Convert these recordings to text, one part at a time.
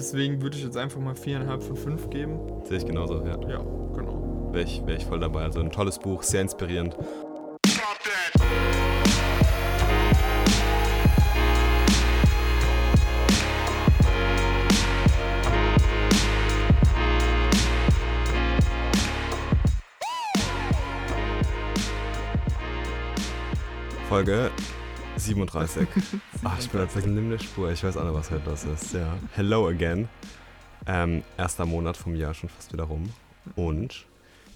deswegen würde ich jetzt einfach mal viereinhalb von fünf geben. Sehe ich genauso, ja. Ja, genau. Wäre ich, wär ich voll dabei. Also ein tolles Buch, sehr inspirierend. Folge 37. Ach, ich bin tatsächlich neben der Spur. Ich weiß auch nicht, was heute los ist. Ja. Hello again. Ähm, erster Monat vom Jahr schon fast wieder rum. Und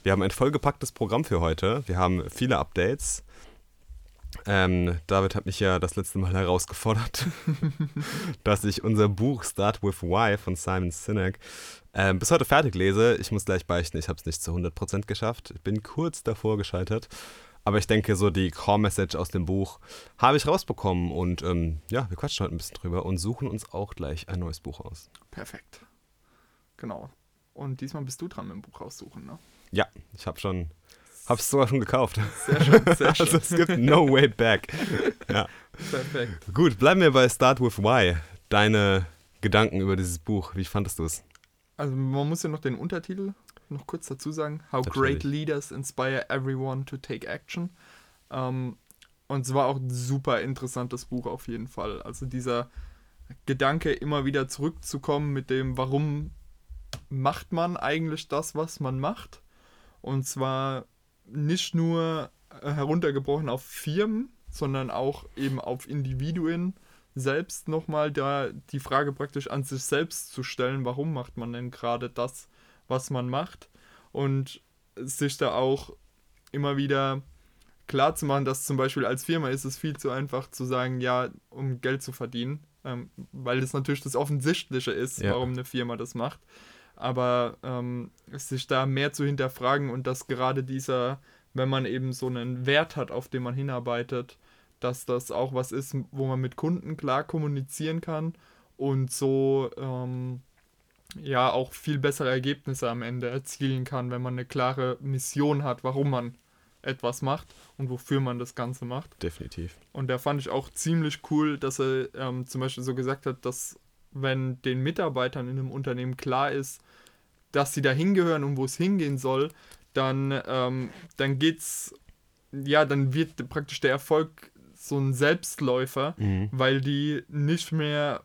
wir haben ein vollgepacktes Programm für heute. Wir haben viele Updates. Ähm, David hat mich ja das letzte Mal herausgefordert, dass ich unser Buch Start with Why von Simon Sinek ähm, bis heute fertig lese. Ich muss gleich beichten, ich habe es nicht zu 100% geschafft. Ich bin kurz davor gescheitert. Aber ich denke, so die Core-Message aus dem Buch habe ich rausbekommen. Und ähm, ja, wir quatschen heute ein bisschen drüber und suchen uns auch gleich ein neues Buch aus. Perfekt. Genau. Und diesmal bist du dran mit dem Buch raussuchen, ne? Ja, ich habe schon, habe es sogar schon gekauft. Sehr schön, sehr schön. Also es gibt no way back. Ja. Perfekt. Gut, bleiben wir bei Start with Why. Deine Gedanken über dieses Buch, wie fandest du es? Also man muss ja noch den Untertitel noch kurz dazu sagen. How Natürlich. great leaders inspire everyone to take action. Ähm, und es war auch ein super interessantes Buch auf jeden Fall. Also dieser Gedanke, immer wieder zurückzukommen mit dem, warum macht man eigentlich das, was man macht? Und zwar nicht nur äh, heruntergebrochen auf Firmen, sondern auch eben auf Individuen selbst nochmal da die Frage praktisch an sich selbst zu stellen, warum macht man denn gerade das, was man macht und sich da auch immer wieder klar zu machen, dass zum Beispiel als Firma ist es viel zu einfach zu sagen, ja, um Geld zu verdienen, ähm, weil das natürlich das Offensichtliche ist, Ja. warum eine Firma das macht. Aber ähm, sich da mehr zu hinterfragen und dass gerade dieser, wenn man eben so einen Wert hat, auf den man hinarbeitet, dass das auch was ist, wo man mit Kunden klar kommunizieren kann und so ähm, ja auch viel bessere Ergebnisse am Ende erzielen kann, wenn man eine klare Mission hat, warum man etwas macht und wofür man das Ganze macht. Definitiv. Und da fand ich auch ziemlich cool, dass er ähm, zum Beispiel so gesagt hat, dass wenn den Mitarbeitern in einem Unternehmen klar ist, dass sie da hingehören und wo es hingehen soll, dann, ähm, dann geht's, ja, dann wird praktisch der Erfolg so ein Selbstläufer, Mhm. weil die nicht mehr,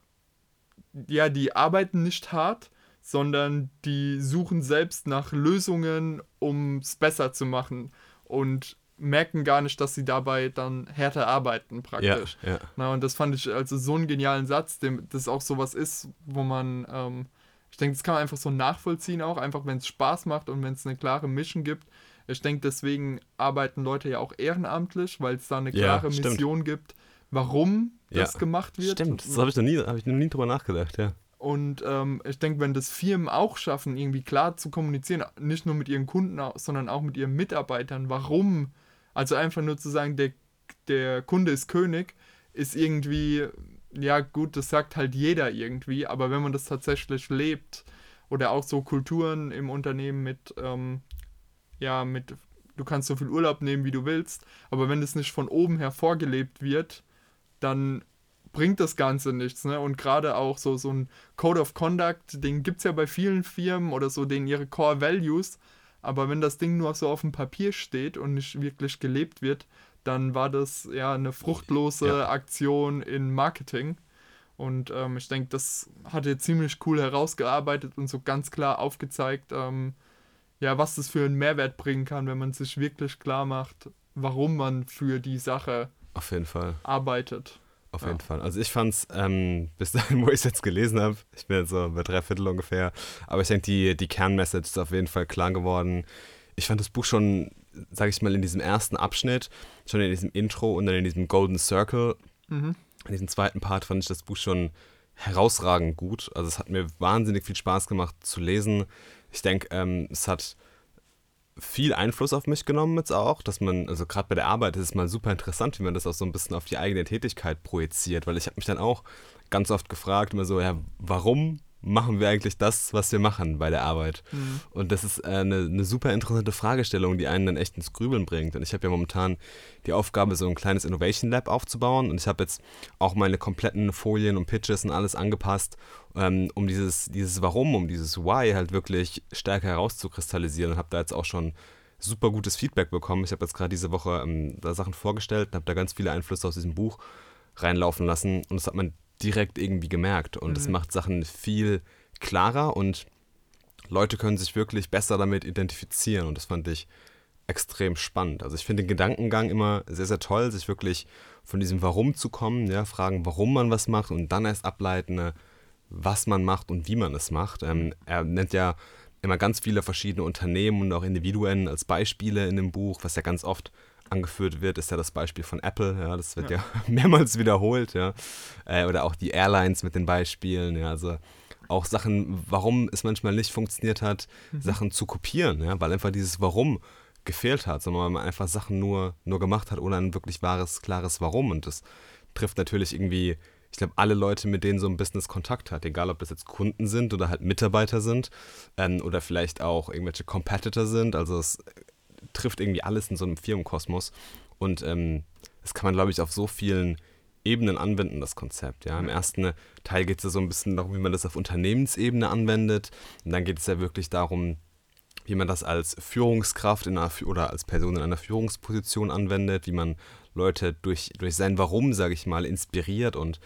ja, die arbeiten nicht hart, sondern die suchen selbst nach Lösungen, um es besser zu machen und merken gar nicht, dass sie dabei dann härter arbeiten Ja, praktisch. ja. Na, und das fand ich also so einen genialen Satz, dem das auch sowas ist, wo man, ähm, ich denke, das kann man einfach so nachvollziehen auch, einfach wenn es Spaß macht und wenn es eine klare Mission gibt. Ich denke, deswegen arbeiten Leute ja auch ehrenamtlich, weil es da eine Ja, klare stimmt. Mission gibt, warum Ja, das gemacht wird. Stimmt, das habe ich, noch nie- hab ich noch nie drüber nachgedacht, ja. Und ähm, ich denke, wenn das Firmen auch schaffen, irgendwie klar zu kommunizieren, nicht nur mit ihren Kunden, sondern auch mit ihren Mitarbeitern, warum, also einfach nur zu sagen, der, der Kunde ist König, ist irgendwie, ja gut, das sagt halt jeder irgendwie, aber wenn man das tatsächlich lebt oder auch so Kulturen im Unternehmen mit, ähm, ja, mit, du kannst so viel Urlaub nehmen, wie du willst, aber wenn das nicht von oben her vorgelebt wird, dann bringt das Ganze nichts. Ne? Und gerade auch so, so ein Code of Conduct, den gibt es ja bei vielen Firmen oder so, denen ihre Core Values. Aber wenn das Ding nur so auf dem Papier steht und nicht wirklich gelebt wird, dann war das ja eine fruchtlose Ja. Aktion in Marketing. Und ähm, ich denke, das hat er ziemlich cool herausgearbeitet und so ganz klar aufgezeigt, ähm, ja, was das für einen Mehrwert bringen kann, wenn man sich wirklich klar macht, warum man für die Sache Auf jeden Fall. arbeitet. Auf Ja. jeden Fall. Also ich fand es, ähm, bis dahin, wo ich es jetzt gelesen habe, ich bin jetzt so bei drei Viertel ungefähr, aber ich denke, die, die Kernmessage ist auf jeden Fall klar geworden. Ich fand das Buch schon, sage ich mal, in diesem ersten Abschnitt, schon in diesem Intro und dann in diesem Golden Circle, Mhm. in diesem zweiten Part fand ich das Buch schon herausragend gut. Also es hat mir wahnsinnig viel Spaß gemacht zu lesen. Ich denke, ähm, es hat viel Einfluss auf mich genommen jetzt auch, dass man, also gerade bei der Arbeit ist es mal super interessant, wie man das auch so ein bisschen auf die eigene Tätigkeit projiziert, weil ich habe mich dann auch ganz oft gefragt, immer so, ja, warum machen wir eigentlich das, was wir machen bei der Arbeit? Mhm. Und das ist äh, eine, eine super interessante Fragestellung, die einen dann echt ins Grübeln bringt. Und ich habe ja momentan die Aufgabe, so ein kleines Innovation Lab aufzubauen. Und ich habe jetzt auch meine kompletten Folien und Pitches und alles angepasst, ähm, um dieses, dieses Warum, um dieses Why halt wirklich stärker herauszukristallisieren. Und habe da jetzt auch schon super gutes Feedback bekommen. Ich habe jetzt gerade diese Woche ähm, da Sachen vorgestellt und habe da ganz viele Einflüsse aus diesem Buch reinlaufen lassen. Und das hat man direkt irgendwie gemerkt. Und es Mhm. macht Sachen viel klarer und Leute können sich wirklich besser damit identifizieren. Und das fand ich extrem spannend. Also ich finde den Gedankengang immer sehr, sehr toll, sich wirklich von diesem Warum zu kommen, ja, fragen, warum man was macht und dann erst ableiten, äh, was man macht und wie man es macht. Ähm, er nennt ja immer ganz viele verschiedene Unternehmen und auch Individuen als Beispiele in dem Buch, was ja ganz oft angeführt wird, ist ja das Beispiel von Apple, ja, das wird ja, Ja. mehrmals wiederholt, ja. Äh, oder auch die Airlines mit den Beispielen, ja, also auch Sachen, warum es manchmal nicht funktioniert hat, Sachen zu kopieren, ja, weil einfach dieses Warum gefehlt hat, sondern weil man einfach Sachen nur, nur gemacht hat, ohne ein wirklich wahres, klares Warum. Und das trifft natürlich irgendwie, ich glaube, alle Leute, mit denen so ein Business Kontakt hat, egal ob das jetzt Kunden sind oder halt Mitarbeiter sind ähm, oder vielleicht auch irgendwelche Competitor sind. Also es trifft irgendwie alles in so einem Firmenkosmos. Und ähm, das kann man, glaube ich, auf so vielen Ebenen anwenden, das Konzept. Ja? Im ersten Teil geht es ja so ein bisschen darum, wie man das auf Unternehmensebene anwendet. Und dann geht es ja wirklich darum, wie man das als Führungskraft in einer, oder als Person in einer Führungsposition anwendet, wie man Leute durch, durch sein Warum, sage ich mal, inspiriert und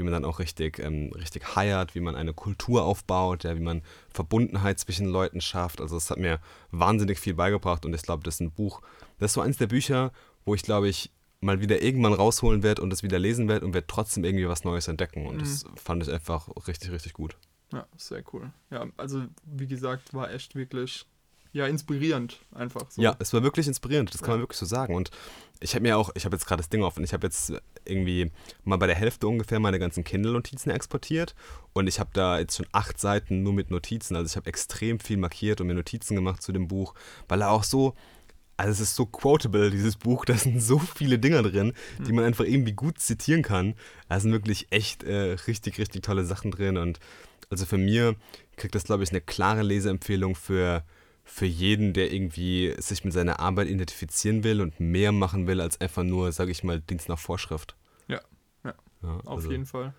wie man dann auch richtig, ähm, richtig heiert, wie man eine Kultur aufbaut, ja, wie man Verbundenheit zwischen Leuten schafft. Also das hat mir wahnsinnig viel beigebracht und ich glaube, das ist ein Buch, das ist so eins der Bücher, wo ich glaube ich mal wieder irgendwann rausholen werde und es wieder lesen werde und werde trotzdem irgendwie was Neues entdecken. Und das fand ich einfach richtig, richtig gut. Ja, sehr cool. Ja, also wie gesagt, war echt wirklich ja inspirierend einfach. So. Ja, es war wirklich inspirierend, das kann Ja. man wirklich so sagen. Und ich habe mir auch, ich habe jetzt gerade das Ding offen, ich habe jetzt irgendwie mal bei der Hälfte ungefähr meine ganzen Kindle-Notizen exportiert und ich habe da jetzt schon acht Seiten nur mit Notizen. Also ich habe extrem viel markiert und mir Notizen gemacht zu dem Buch, weil er auch so, also es ist so quotable, dieses Buch, da sind so viele Dinger drin, die man einfach irgendwie gut zitieren kann. Da sind wirklich echt äh, richtig, richtig tolle Sachen drin und also für mir kriegt das, glaube ich, eine klare Leseempfehlung für, für jeden, der irgendwie sich mit seiner Arbeit identifizieren will und mehr machen will als einfach nur, sage ich mal, Dienst nach Vorschrift. Ja, ja, Auf also, jeden Fall.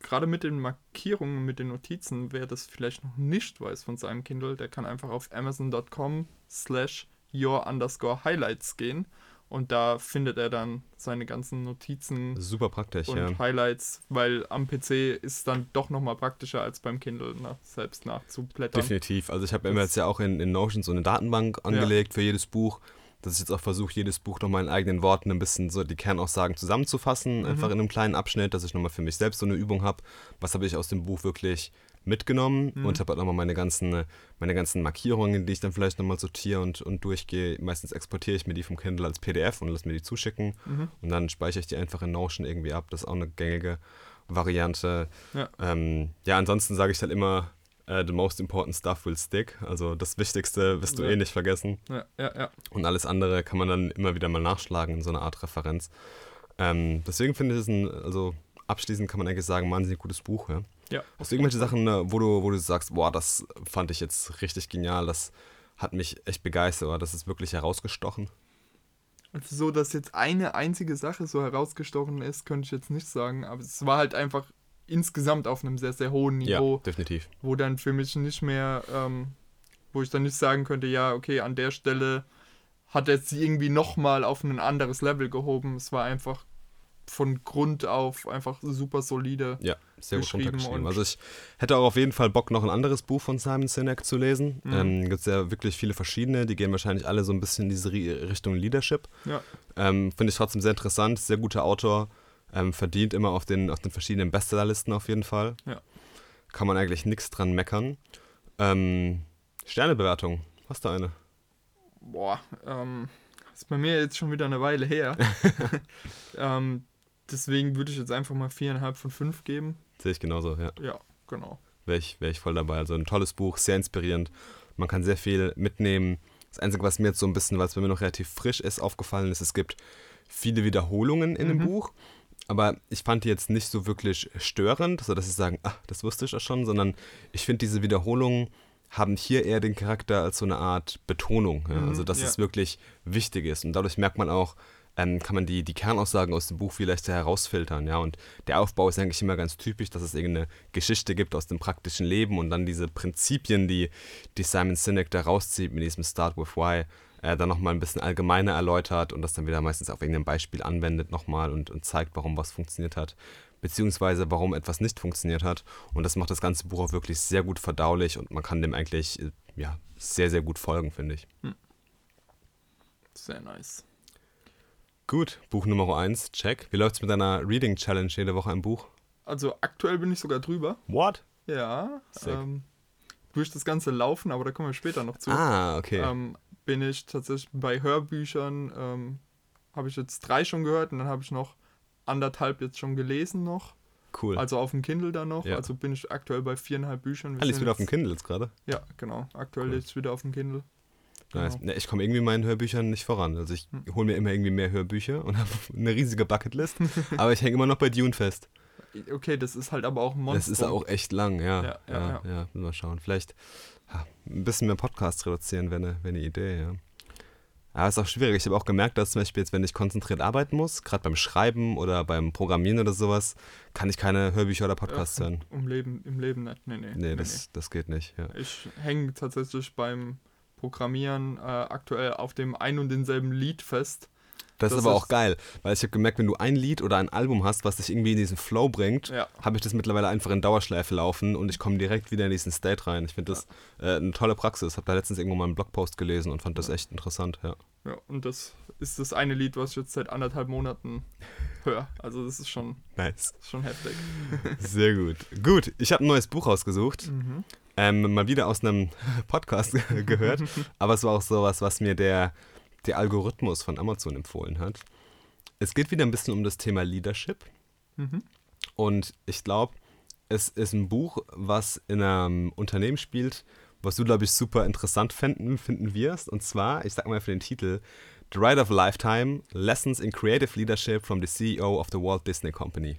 Gerade mit den Markierungen, mit den Notizen, wer das vielleicht noch nicht weiß von seinem Kindle, der kann einfach auf amazon.com slash your underscore highlights gehen und da findet er dann seine ganzen Notizen Super praktisch, und ja. Highlights, weil am PC ist es dann doch nochmal praktischer als beim Kindle nach, selbst nachzublättern. Definitiv. Also ich habe mir jetzt ja auch in, in Notion so eine Datenbank angelegt für jedes Buch, dass ich jetzt auch versuche, jedes Buch nochmal in eigenen Worten ein bisschen so die Kernaussagen zusammenzufassen, einfach in einem kleinen Abschnitt, dass ich nochmal für mich selbst so eine Übung habe. Was habe ich aus dem Buch wirklich mitgenommen und habe halt nochmal meine ganzen, meine ganzen Markierungen, die ich dann vielleicht nochmal sortiere und, und durchgehe. Meistens exportiere ich mir die vom Kindle als PDF und lasse mir die zuschicken und dann speichere ich die einfach in Notion irgendwie ab. Das ist auch eine gängige Variante. Ja. Ähm, ja, ansonsten sage ich halt immer, äh, the most important stuff will stick. Also das Wichtigste wirst du Ja. eh nicht vergessen. Ja, ja, ja. Und alles andere kann man dann immer wieder mal nachschlagen in so einer Art Referenz. Ähm, deswegen finde ich es ein, also abschließend kann man eigentlich sagen, ein wahnsinnig gutes Buch. Ja. Ja. Hast du irgendwelche Sachen, äh, wo du, wo du sagst, boah, das fand ich jetzt richtig genial, das hat mich echt begeistert oder das ist wirklich herausgestochen? Also so, dass jetzt eine einzige Sache so herausgestochen ist, könnte ich jetzt nicht sagen, aber es war halt einfach insgesamt auf einem sehr, sehr hohen Niveau. Ja, definitiv. wo dann für mich nicht mehr, ähm, wo ich dann nicht sagen könnte, ja, okay, an der Stelle hat er sie irgendwie nochmal auf ein anderes Level gehoben. Es war einfach von Grund auf einfach super solide. Ja, sehr gut geschrieben runtergeschrieben. Also ich hätte auch auf jeden Fall Bock, noch ein anderes Buch von Simon Sinek zu lesen. Mhm. Ähm, gibt es ja wirklich viele verschiedene, die gehen wahrscheinlich alle so ein bisschen in diese Ri- Richtung Leadership. Ja, Ähm, Finde ich trotzdem sehr interessant, sehr guter Autor, ähm, verdient immer auf den, auf den verschiedenen Bestsellerlisten auf jeden Fall. Ja. Kann man eigentlich nichts dran meckern. Ähm, Sternebewertung, hast du eine? boah, ähm, ist bei mir jetzt schon wieder eine Weile her. ähm, deswegen würde ich jetzt einfach mal viereinhalb von fünf geben. Sehe ich genauso, ja. Ja, genau. wäre ich, wär ich voll dabei. Also ein tolles Buch, sehr inspirierend. Man kann sehr viel mitnehmen. Das Einzige, was mir jetzt so ein bisschen, weil es bei mir noch relativ frisch ist, aufgefallen ist, es gibt viele Wiederholungen in dem Mhm. Buch. aber ich fand die jetzt nicht so wirklich störend, so dass ich sagen, ach, das wusste ich ja schon, sondern ich finde diese Wiederholungen haben hier eher den Charakter als so eine Art Betonung. Ja? Mhm, Also, dass ja. es wirklich wichtig ist. Und dadurch merkt man auch, ähm, kann man die, die Kernaussagen aus dem Buch viel leichter herausfiltern. Ja? Und der Aufbau ist eigentlich immer ganz typisch, dass es irgendeine Geschichte gibt aus dem praktischen Leben und dann diese Prinzipien, die, die Simon Sinek da rauszieht mit diesem Start with Why, äh, dann nochmal ein bisschen allgemeiner erläutert und das dann wieder meistens auf irgendeinem Beispiel anwendet nochmal und, und zeigt, warum was funktioniert hat, beziehungsweise warum etwas nicht funktioniert hat. Und das macht das ganze Buch auch wirklich sehr gut verdaulich und man kann dem eigentlich äh, ja, sehr, sehr gut folgen, finde ich. Sehr nice. Gut, Buch Nummer 1, check. Wie läuft's mit deiner Reading Challenge jede Woche ein Buch? Also aktuell bin ich sogar drüber. What? Ja. Sick. Ähm, durch das ganze Laufen, aber da kommen wir später noch zu. Ah, okay. Ähm, bin ich tatsächlich bei Hörbüchern, ähm, habe ich jetzt drei schon gehört und dann habe ich noch anderthalb jetzt schon gelesen noch. cool. Also auf dem Kindle dann noch. Ja. Also bin ich aktuell bei viereinhalb Büchern. Wir Alles wieder auf dem Kindle jetzt gerade. Ja, genau. Aktuell Cool. jetzt wieder auf dem Kindle. Nice. Genau. Ne, ich komme irgendwie in meinen Hörbüchern nicht voran. Also ich Hm. hole mir immer irgendwie mehr Hörbücher und habe eine riesige Bucketlist. aber ich hänge immer noch bei Dune fest. Okay, das ist halt aber auch ein Monster. Das ist auch echt lang, ja. Ja, Ja, ja, ja. ja. mal schauen. Vielleicht ja, ein bisschen mehr Podcasts reduzieren wäre eine, wär eine Idee, ja. Aber es ist auch schwierig. Ich habe auch gemerkt, dass zum Beispiel jetzt, wenn ich konzentriert arbeiten muss, gerade beim Schreiben oder beim Programmieren oder sowas, kann ich keine Hörbücher oder Podcasts hören. Im Leben, Im Leben nicht. Nee, nee. Nee, das, das geht nicht, ja. nee. Ich hänge tatsächlich beim Programmieren äh, aktuell auf dem ein und denselben Lied fest. Das, Das ist aber ist- auch geil, weil ich habe gemerkt, wenn du ein Lied oder ein Album hast, was dich irgendwie in diesen Flow bringt, Ja. habe ich das mittlerweile einfach in Dauerschleife laufen und ich komme direkt wieder in diesen State rein. Ich finde das äh, eine tolle Praxis. Habe da letztens irgendwo mal einen Blogpost gelesen und fand das echt interessant, ja. Ja, und das ist das eine Lied, was ich jetzt seit anderthalb Monaten höre. Also das ist schon, Nice. schon heftig. Sehr gut. Gut, ich habe ein neues Buch rausgesucht. Mhm. Ähm, mal wieder aus einem Podcast gehört, aber es war auch sowas, was mir der, der Algorithmus von Amazon empfohlen hat. Es geht wieder ein bisschen um das Thema Leadership. Mhm. Und ich glaube, es ist ein Buch, was in einem Unternehmen spielt, was du, glaube ich, super interessant finden, finden wirst. Und zwar, ich sag mal für den Titel, The Ride of a Lifetime, Lessons in Creative Leadership from the CEO of the Walt Disney Company.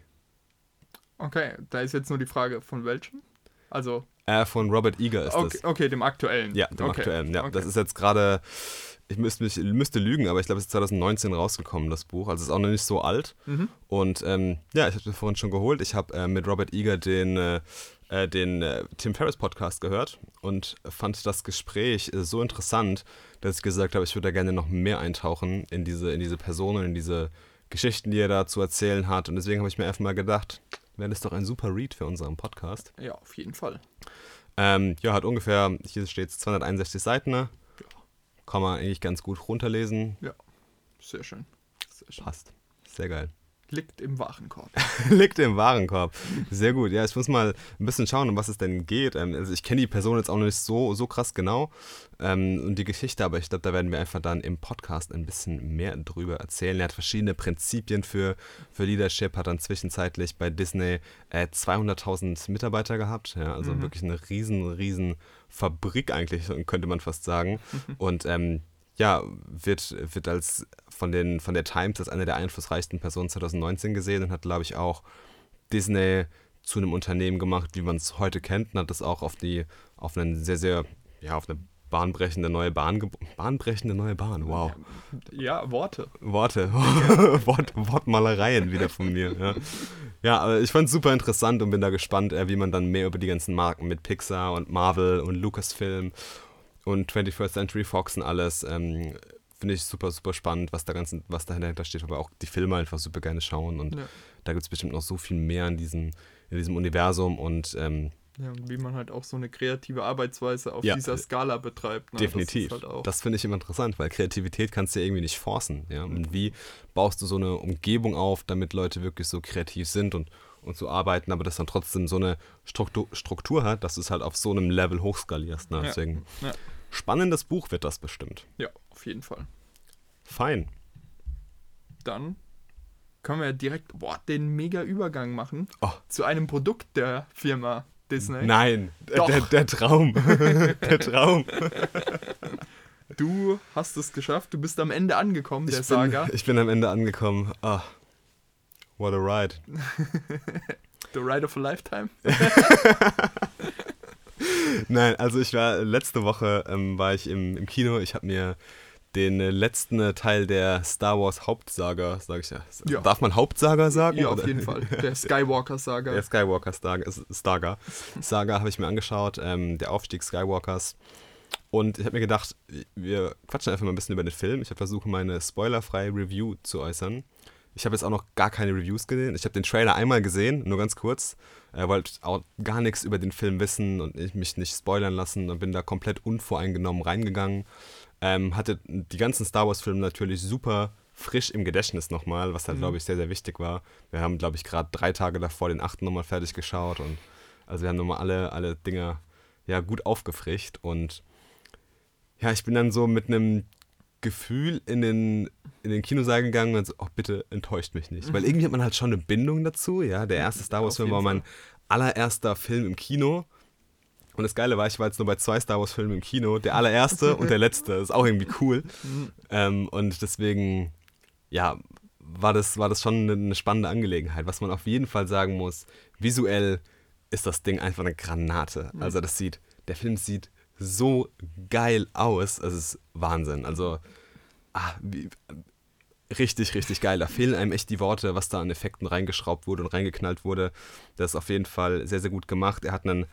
Okay, da ist jetzt nur die Frage, von welchem? Also, Äh, von Robert Eager ist okay, das. okay, dem aktuellen. Ja, dem okay. aktuellen. Ja, okay. das ist jetzt gerade, ich müsste, mich, müsste lügen, aber ich glaube, es ist 2019 rausgekommen, das Buch. Also es ist auch noch nicht so alt. Mhm. Und ähm, ja, ich habe es vorhin schon geholt. Ich habe äh, mit Robert Eager den, äh, äh, den äh, Tim Ferriss Podcast gehört und fand das Gespräch so interessant, dass ich gesagt habe, ich würde da gerne noch mehr eintauchen in diese, in diese Personen, in diese Geschichten, die er da zu erzählen hat. Und deswegen habe ich mir einfach mal gedacht, wäre das doch ein super Read für unseren Podcast. Ja, auf jeden Fall. Ähm, ja, hat ungefähr, hier steht 261 Seiten. ne? Kann man eigentlich ganz gut runterlesen. Sehr schön. Sehr schön. Passt. Sehr geil. Liegt im Warenkorb. Liegt im Warenkorb. Sehr gut. Ja, ich muss mal ein bisschen schauen, um was es denn geht. Ähm, also ich kenne die Person jetzt auch noch nicht so, so krass genau ähm, und die Geschichte, aber ich glaube, da werden wir einfach dann im Podcast ein bisschen mehr drüber erzählen. Er hat verschiedene Prinzipien für, für Leadership, hat dann zwischenzeitlich bei Disney äh, 200.000 Mitarbeiter gehabt. Ja, also Mhm. wirklich eine riesen, riesen Fabrik eigentlich, könnte man fast sagen. Und ähm, ja, wird, wird als von, den, von der Times als eine der einflussreichsten Personen 2019 gesehen und hat, glaube ich, auch Disney zu einem Unternehmen gemacht, wie man es heute kennt, und hat das auch auf die, auf einen sehr, sehr, ja, auf eine bahnbrechende neue Bahn, bahnbrechende neue Bahn, wow. Ja, Worte. Worte, Wort, Wortmalereien wieder von mir. Ja, ja aber ich fand es super interessant und bin da gespannt, äh, wie man dann mehr über die ganzen Marken mit Pixar und Marvel und Lucasfilm und 21st Century Fox und alles. Ähm, Finde ich super, super spannend, was da, ganzen, was da dahinter steht, aber auch die Filme einfach super gerne schauen und Ja. da gibt es bestimmt noch so viel mehr in, diesen, in diesem Universum und ähm, Ja, und wie man halt auch so eine kreative Arbeitsweise auf Ja. dieser Skala betreibt. Ne? Definitiv. Das, halt Das finde ich immer interessant, weil Kreativität kannst du ja irgendwie nicht forcen. Ja? Und wie baust du so eine Umgebung auf, damit Leute wirklich so kreativ sind und, und so arbeiten, aber das dann trotzdem so eine Struktur, Struktur hat, dass du es halt auf so einem Level hochskalierst. Ne? Ja. Deswegen Ja. Spannendes Buch wird das bestimmt. ja, auf jeden Fall. Fein. Dann können wir direkt boah, den mega Übergang machen Oh. zu einem Produkt der Firma Disney. Nein, der, der Traum. der Traum. Du hast es geschafft, du bist am Ende angekommen der ich, bin, Saga. ich bin am Ende angekommen. Ah. What a ride. The ride of a lifetime. Nein, also ich war letzte Woche ähm, war ich im, im Kino. Ich habe mir den äh, letzten äh, Teil der Star Wars Hauptsaga, sage ich ja. Ja. Darf man Hauptsaga sagen? Ja, auf oder? jeden Fall. Der Skywalker-Saga. Der Skywalker Saga, Saga, Saga habe ich mir angeschaut, ähm, der Aufstieg Skywalkers. Und ich habe mir gedacht, wir quatschen einfach mal ein bisschen über den Film. Ich habe versucht, meine spoilerfreie Review zu äußern. Ich habe jetzt auch noch gar keine Reviews gesehen. Ich habe den Trailer einmal gesehen, nur ganz kurz. Äh, wollte auch gar nichts über den Film wissen und ich mich nicht spoilern lassen und bin da komplett unvoreingenommen reingegangen. Ähm, hatte die ganzen Star Wars-Filme natürlich super frisch im Gedächtnis nochmal, was halt, Mhm. glaube ich, sehr, sehr wichtig war. Wir haben, glaube ich, gerade drei Tage davor den achten nochmal fertig geschaut und also wir haben nochmal alle, alle Dinger ja, gut aufgefrischt und ja, ich bin dann so mit einem Gefühl in den, in den Kinosaal gegangen und so, oh, bitte enttäuscht mich nicht. Weil irgendwie hat man halt schon eine Bindung dazu, ja. Der erste Star Wars-Film war mein allererster Film im Kino. Und das Geile war, ich war jetzt nur bei zwei Star Wars-Filmen im Kino. Der allererste und der letzte. Ist auch irgendwie cool. Mhm. Ähm, und deswegen, ja, war das, war das schon eine, spannende Angelegenheit. Was man auf jeden Fall sagen muss, visuell ist das Ding einfach eine Granate. Mhm. Also das sieht, der Film sieht so geil aus. Es ist Wahnsinn. Also, ah, wie, richtig, richtig geil. Da fehlen einem echt die Worte, was da an Effekten reingeschraubt wurde und reingeknallt wurde. Das ist auf jeden Fall sehr, sehr gut gemacht. Er hat einen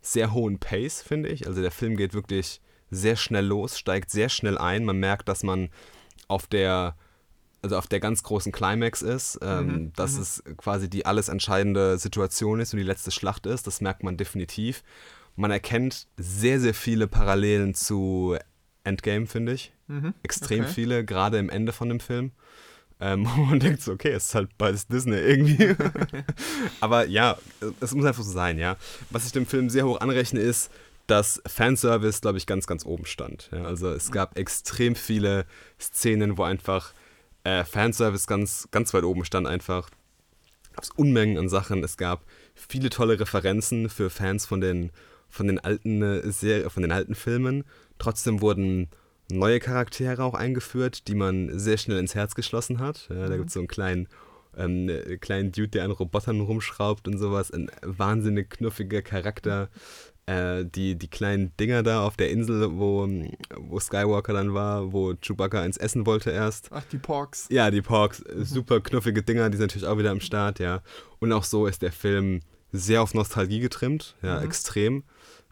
sehr hohen Pace, finde ich. Also der Film geht wirklich sehr schnell los, steigt sehr schnell ein. Man merkt, dass man auf der, also auf der ganz großen Climax ist, ähm, Mhm, dass mhm. es quasi die alles entscheidende Situation ist und die letzte Schlacht ist. Das merkt man definitiv. Man erkennt sehr, sehr viele Parallelen zu Endgame, finde ich. Mhm. Extrem Okay. viele, gerade im Ende von dem Film. Ähm, wo man denkt so, okay, es ist halt beides Disney irgendwie. Aber ja, es muss einfach so sein, ja. Was ich dem Film sehr hoch anrechne, ist, dass Fanservice, glaube ich, ganz, ganz oben stand. Ja, also es gab extrem viele Szenen, wo einfach äh, Fanservice ganz, ganz weit oben stand einfach. Gab es Unmengen an Sachen. Es gab viele tolle Referenzen für Fans von den, von den alten äh, Serie, von den alten Filmen. Trotzdem wurden neue Charaktere auch eingeführt, die man sehr schnell ins Herz geschlossen hat. Ja, da Mhm. gibt es so einen kleinen, ähm, äh, kleinen Dude, der an Robotern rumschraubt und sowas. Ein wahnsinnig knuffiger Charakter. Äh, die, die kleinen Dinger da auf der Insel, wo, wo Skywalker dann war, wo Chewbacca ins Essen wollte erst. Ach, die Porks. Ja, die Porks, äh, super knuffige Dinger, die sind natürlich auch wieder am Start, ja. Und auch so ist der Film sehr auf Nostalgie getrimmt, ja, Mhm. extrem.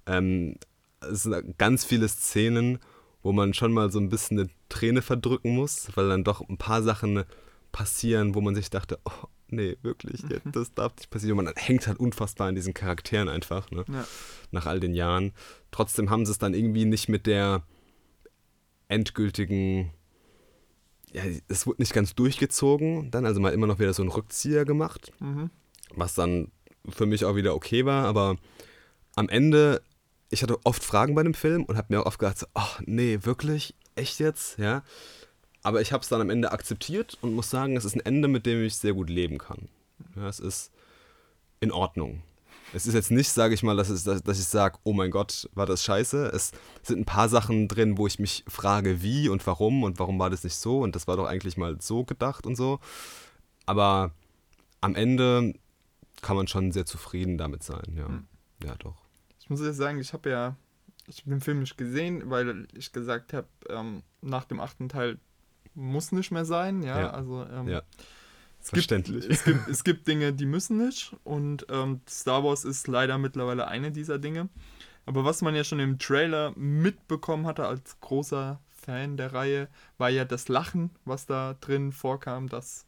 Ähm, es sind ganz viele Szenen, wo man schon mal so ein bisschen eine Träne verdrücken muss, weil dann doch ein paar Sachen passieren, wo man sich dachte, oh, nee, wirklich, ja, das darf nicht passieren. Man hängt halt unfassbar an diesen Charakteren einfach, ne? Ja. nach all den Jahren. Trotzdem haben sie es dann irgendwie nicht mit der endgültigen, ja, es wurde nicht ganz durchgezogen, dann also mal immer noch wieder so einen Rückzieher gemacht, Mhm. was dann für mich auch wieder okay war, aber am Ende, ich hatte oft Fragen bei dem Film und habe mir auch oft gedacht, so, ach nee, wirklich, echt jetzt, ja. Aber ich habe es dann am Ende akzeptiert und muss sagen, es ist ein Ende, mit dem ich sehr gut leben kann. Ja, es ist in Ordnung. Es ist jetzt nicht, sage ich mal, dass, es, dass, dass ich sage, oh mein Gott, war das scheiße. Es sind ein paar Sachen drin, wo ich mich frage, wie und warum und warum war das nicht so und das war doch eigentlich mal so gedacht und so. Aber am Ende kann man schon sehr zufrieden damit sein, ja. Hm. Ja, doch. Ich muss jetzt sagen, ich habe ja ich hab den Film nicht gesehen, weil ich gesagt habe, ähm, nach dem achten Teil muss nicht mehr sein. Ja, Ja. also ähm, Ja. es gibt, Verständlich. es, gibt, es gibt Dinge, die müssen nicht. Und ähm, Star Wars ist leider mittlerweile eine dieser Dinge. Aber was man ja schon im Trailer mitbekommen hatte als großer Fan der Reihe, war ja das Lachen, was da drin vorkam. Das,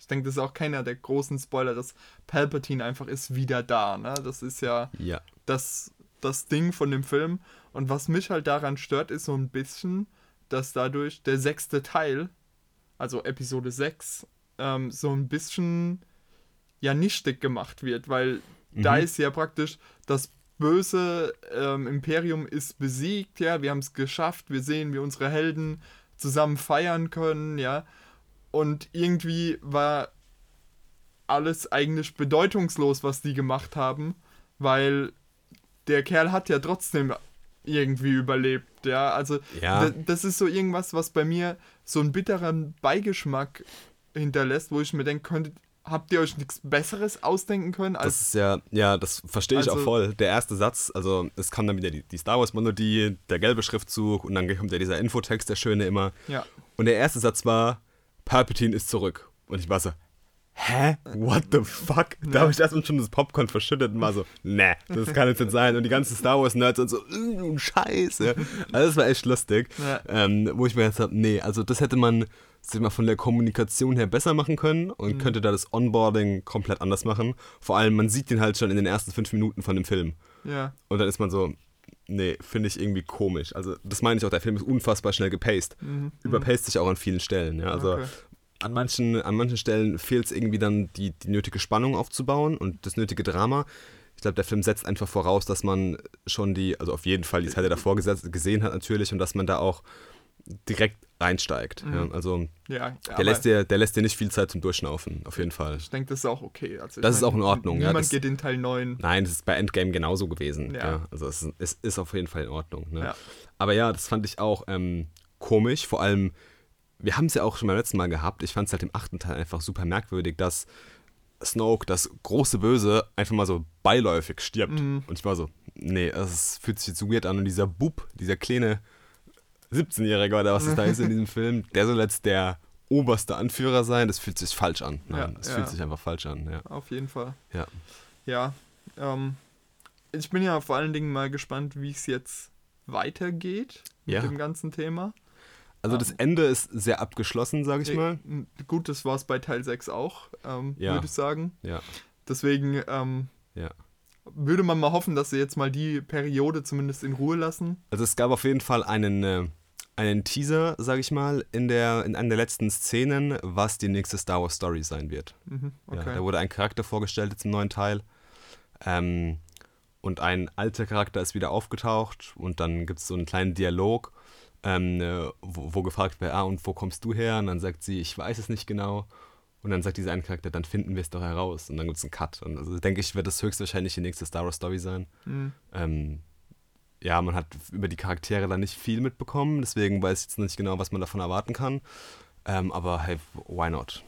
ich denke, das ist auch keiner der großen Spoiler, dass Palpatine einfach ist wieder da. Ne? Das ist ja Ja. das, das Ding von dem Film. Und was mich halt daran stört, ist so ein bisschen, dass dadurch der sechste Teil, also Episode 6, ähm, so ein bisschen ja nichtig gemacht wird, weil da Mhm. ist ja praktisch das böse ähm, Imperium ist besiegt, ja, wir haben es geschafft, wir sehen, wie unsere Helden zusammen feiern können, ja. Und irgendwie war alles eigentlich bedeutungslos, was die gemacht haben, weil der Kerl hat ja trotzdem irgendwie überlebt, ja. Also Ja. das ist so irgendwas, was bei mir so einen bitteren Beigeschmack hinterlässt, wo ich mir denke, könntet, habt ihr euch nichts Besseres ausdenken können als. Das ist ja, ja, das verstehe ich Also- auch voll. Der erste Satz, also es kam dann wieder die, die Star Wars-Melodie, der gelbe Schriftzug und dann kommt ja dieser Infotext, der schöne immer. ja. Und der erste Satz war, Palpatine ist zurück. Und ich war so, hä? What the fuck? Da habe ich erstmal schon das Popcorn verschüttet und war so, ne, das kann jetzt nicht sein. Und die ganzen Star Wars-Nerds und so, "Mm, scheiße. Also das war echt lustig. Ja. Ähm, wo ich mir gedacht habe, nee, also das hätte man sag ich mal, von der Kommunikation her besser machen können und könnte da das Onboarding komplett anders machen. Vor allem, man sieht den halt schon in den ersten fünf Minuten von dem Film. Ja. Und dann ist man so, nee, finde ich irgendwie komisch. Also, das meine ich auch, der Film ist unfassbar schnell gepaced. Überpaced sich auch an vielen Stellen. Ja? Also, Okay. An, manchen, an manchen Stellen fehlt es irgendwie dann, die, die nötige Spannung aufzubauen und das nötige Drama. Ich glaube, der Film setzt einfach voraus, dass man schon die, also auf jeden Fall die Zeit davor gesetzt, gesehen hat natürlich und dass man da auch direkt reinsteigt. Ja? Also, Ja, der lässt, dir, der lässt dir nicht viel Zeit zum Durchschnaufen, auf jeden Fall. Ich denke, das ist auch okay. Also, Das ist auch in Ordnung, ja, Niemand das- geht in Teil 9. Nein, das ist bei Endgame genauso gewesen. Ja. Ja. also es, ist- es ist auf jeden Fall in Ordnung. Ne? Ja. Aber ja, das fand ich auch ähm, komisch. Vor allem, wir haben es ja auch schon beim letzten Mal gehabt. Ich fand es halt im achten Teil einfach super merkwürdig, dass Snoke, das große Böse, einfach mal so beiläufig stirbt. Mhm. Und ich war so, nee, das fühlt sich jetzt so weird an. Und dieser Bub, dieser kleine 17-Jährige oder was es da ist in diesem Film, der soll jetzt der oberste Anführer sein, das fühlt sich falsch an. Nein, Ja, das ja. fühlt sich einfach falsch an, ja. Auf jeden Fall. ja. Ja. Ähm, ich bin ja vor allen Dingen mal gespannt, wie es jetzt weitergeht mit Ja. dem ganzen Thema. Also das Ende ist sehr abgeschlossen, sage ich mal. Äh, Gut, das war es bei Teil 6 auch, ähm, Ja. würde ich sagen. Ja, Deswegen ähm, ja. würde man mal hoffen, dass sie jetzt mal die Periode zumindest in Ruhe lassen. Also es gab auf jeden Fall einen, äh, einen Teaser, sage ich mal, in, der, in einer der letzten Szenen, was die nächste Star Wars Story sein wird. Mhm, Ja, okay. da wurde ein Charakter vorgestellt jetzt im neuen Teil. Ähm, und ein alter Charakter ist wieder aufgetaucht und dann gibt es so einen kleinen Dialog, ähm, äh, wo, wo gefragt wird, ah, und wo kommst du her? Und dann sagt sie, ich weiß es nicht genau. Und dann sagt dieser eine Charakter, dann finden wir es doch heraus. Und dann gibt es einen Cut. Und also denke ich, wird das höchstwahrscheinlich die nächste Star Wars Story sein. Mhm. Ähm, ja, man hat über die Charaktere da nicht viel mitbekommen, deswegen weiß ich jetzt nicht genau, was man davon erwarten kann. Ähm, aber hey, why not?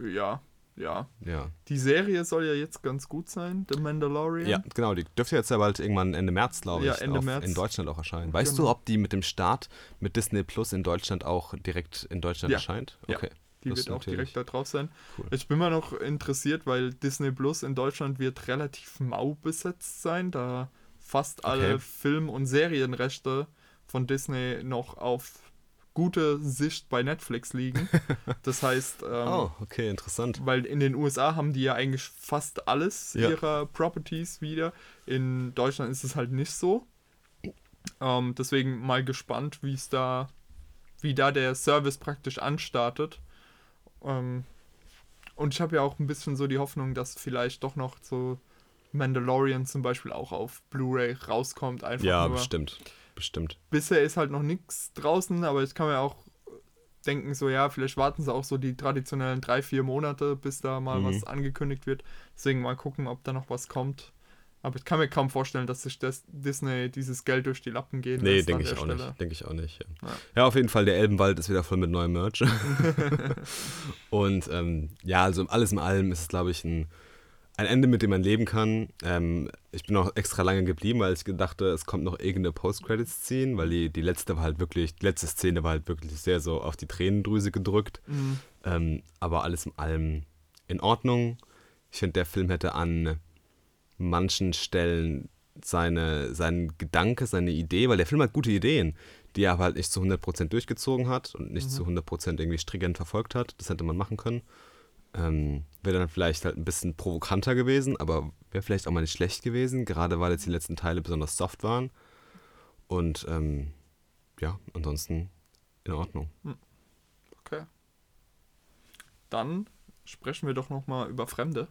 Ja, ja. Ja. Die Serie soll ja jetzt ganz gut sein, The Mandalorian. Ja, genau, die dürfte jetzt ja bald irgendwann Ende März, glaube ich, Ja, Ende auf, März. in Deutschland auch erscheinen. Weißt Genau. du, ob die mit dem Start mit Disney Plus in Deutschland auch direkt in Deutschland Ja. erscheint? Ja. Okay. Die Das wird auch direkt da drauf sein. cool. Ich bin mal noch interessiert, weil Disney Plus in Deutschland wird relativ mau besetzt sein, da fast alle Okay. Film- und Serienrechte von Disney noch auf gute Sicht bei Netflix liegen. Das heißt, ähm, Oh, okay, interessant. weil in den USA haben die ja eigentlich fast alles Ja. ihrer Properties wieder. In Deutschland ist es halt nicht so. Ähm, deswegen mal gespannt, wie es da, wie da der Service praktisch anstartet. Ähm, und ich habe ja auch ein bisschen so die Hoffnung, dass vielleicht doch noch so Mandalorian zum Beispiel auch auf Blu-ray rauskommt. Einfach Ja, nur. bestimmt. Bestimmt. Bisher ist halt noch nichts draußen, aber ich kann mir auch denken, so ja, vielleicht warten sie auch so die traditionellen drei, vier Monate, bis da mal Mhm. was angekündigt wird. Deswegen mal gucken, ob da noch was kommt. Aber ich kann mir kaum vorstellen, dass sich das Disney dieses Geld durch die Lappen gehen Nee, denke ich auch nicht. Denke ich auch nicht. Ja. Ja. ja. auf jeden Fall, der Elbenwald ist wieder voll mit neuem Merch. Und ähm, ja, also alles in allem ist es, glaube ich, ein, ein Ende, mit dem man leben kann. Ähm, ich bin auch extra lange geblieben, weil ich gedachte, es kommt noch irgendeine Post-Credits-Scene, weil die, die letzte war halt wirklich, die letzte Szene war halt wirklich sehr so auf die Tränendrüse gedrückt. Mhm. Ähm, aber alles in allem in Ordnung. Ich finde, der Film hätte an manchen Stellen seine, seinen Gedanke, seine Idee, weil der Film hat gute Ideen, die er aber halt nicht zu 100% durchgezogen hat und nicht zu 100% irgendwie stringent verfolgt hat. Das hätte man machen können. Ähm, wäre dann vielleicht halt ein bisschen provokanter gewesen, aber wäre vielleicht auch mal nicht schlecht gewesen, gerade weil jetzt die letzten Teile besonders soft waren. Und ähm, ja, ansonsten in Ordnung. Okay. Dann sprechen wir doch nochmal über Fremde.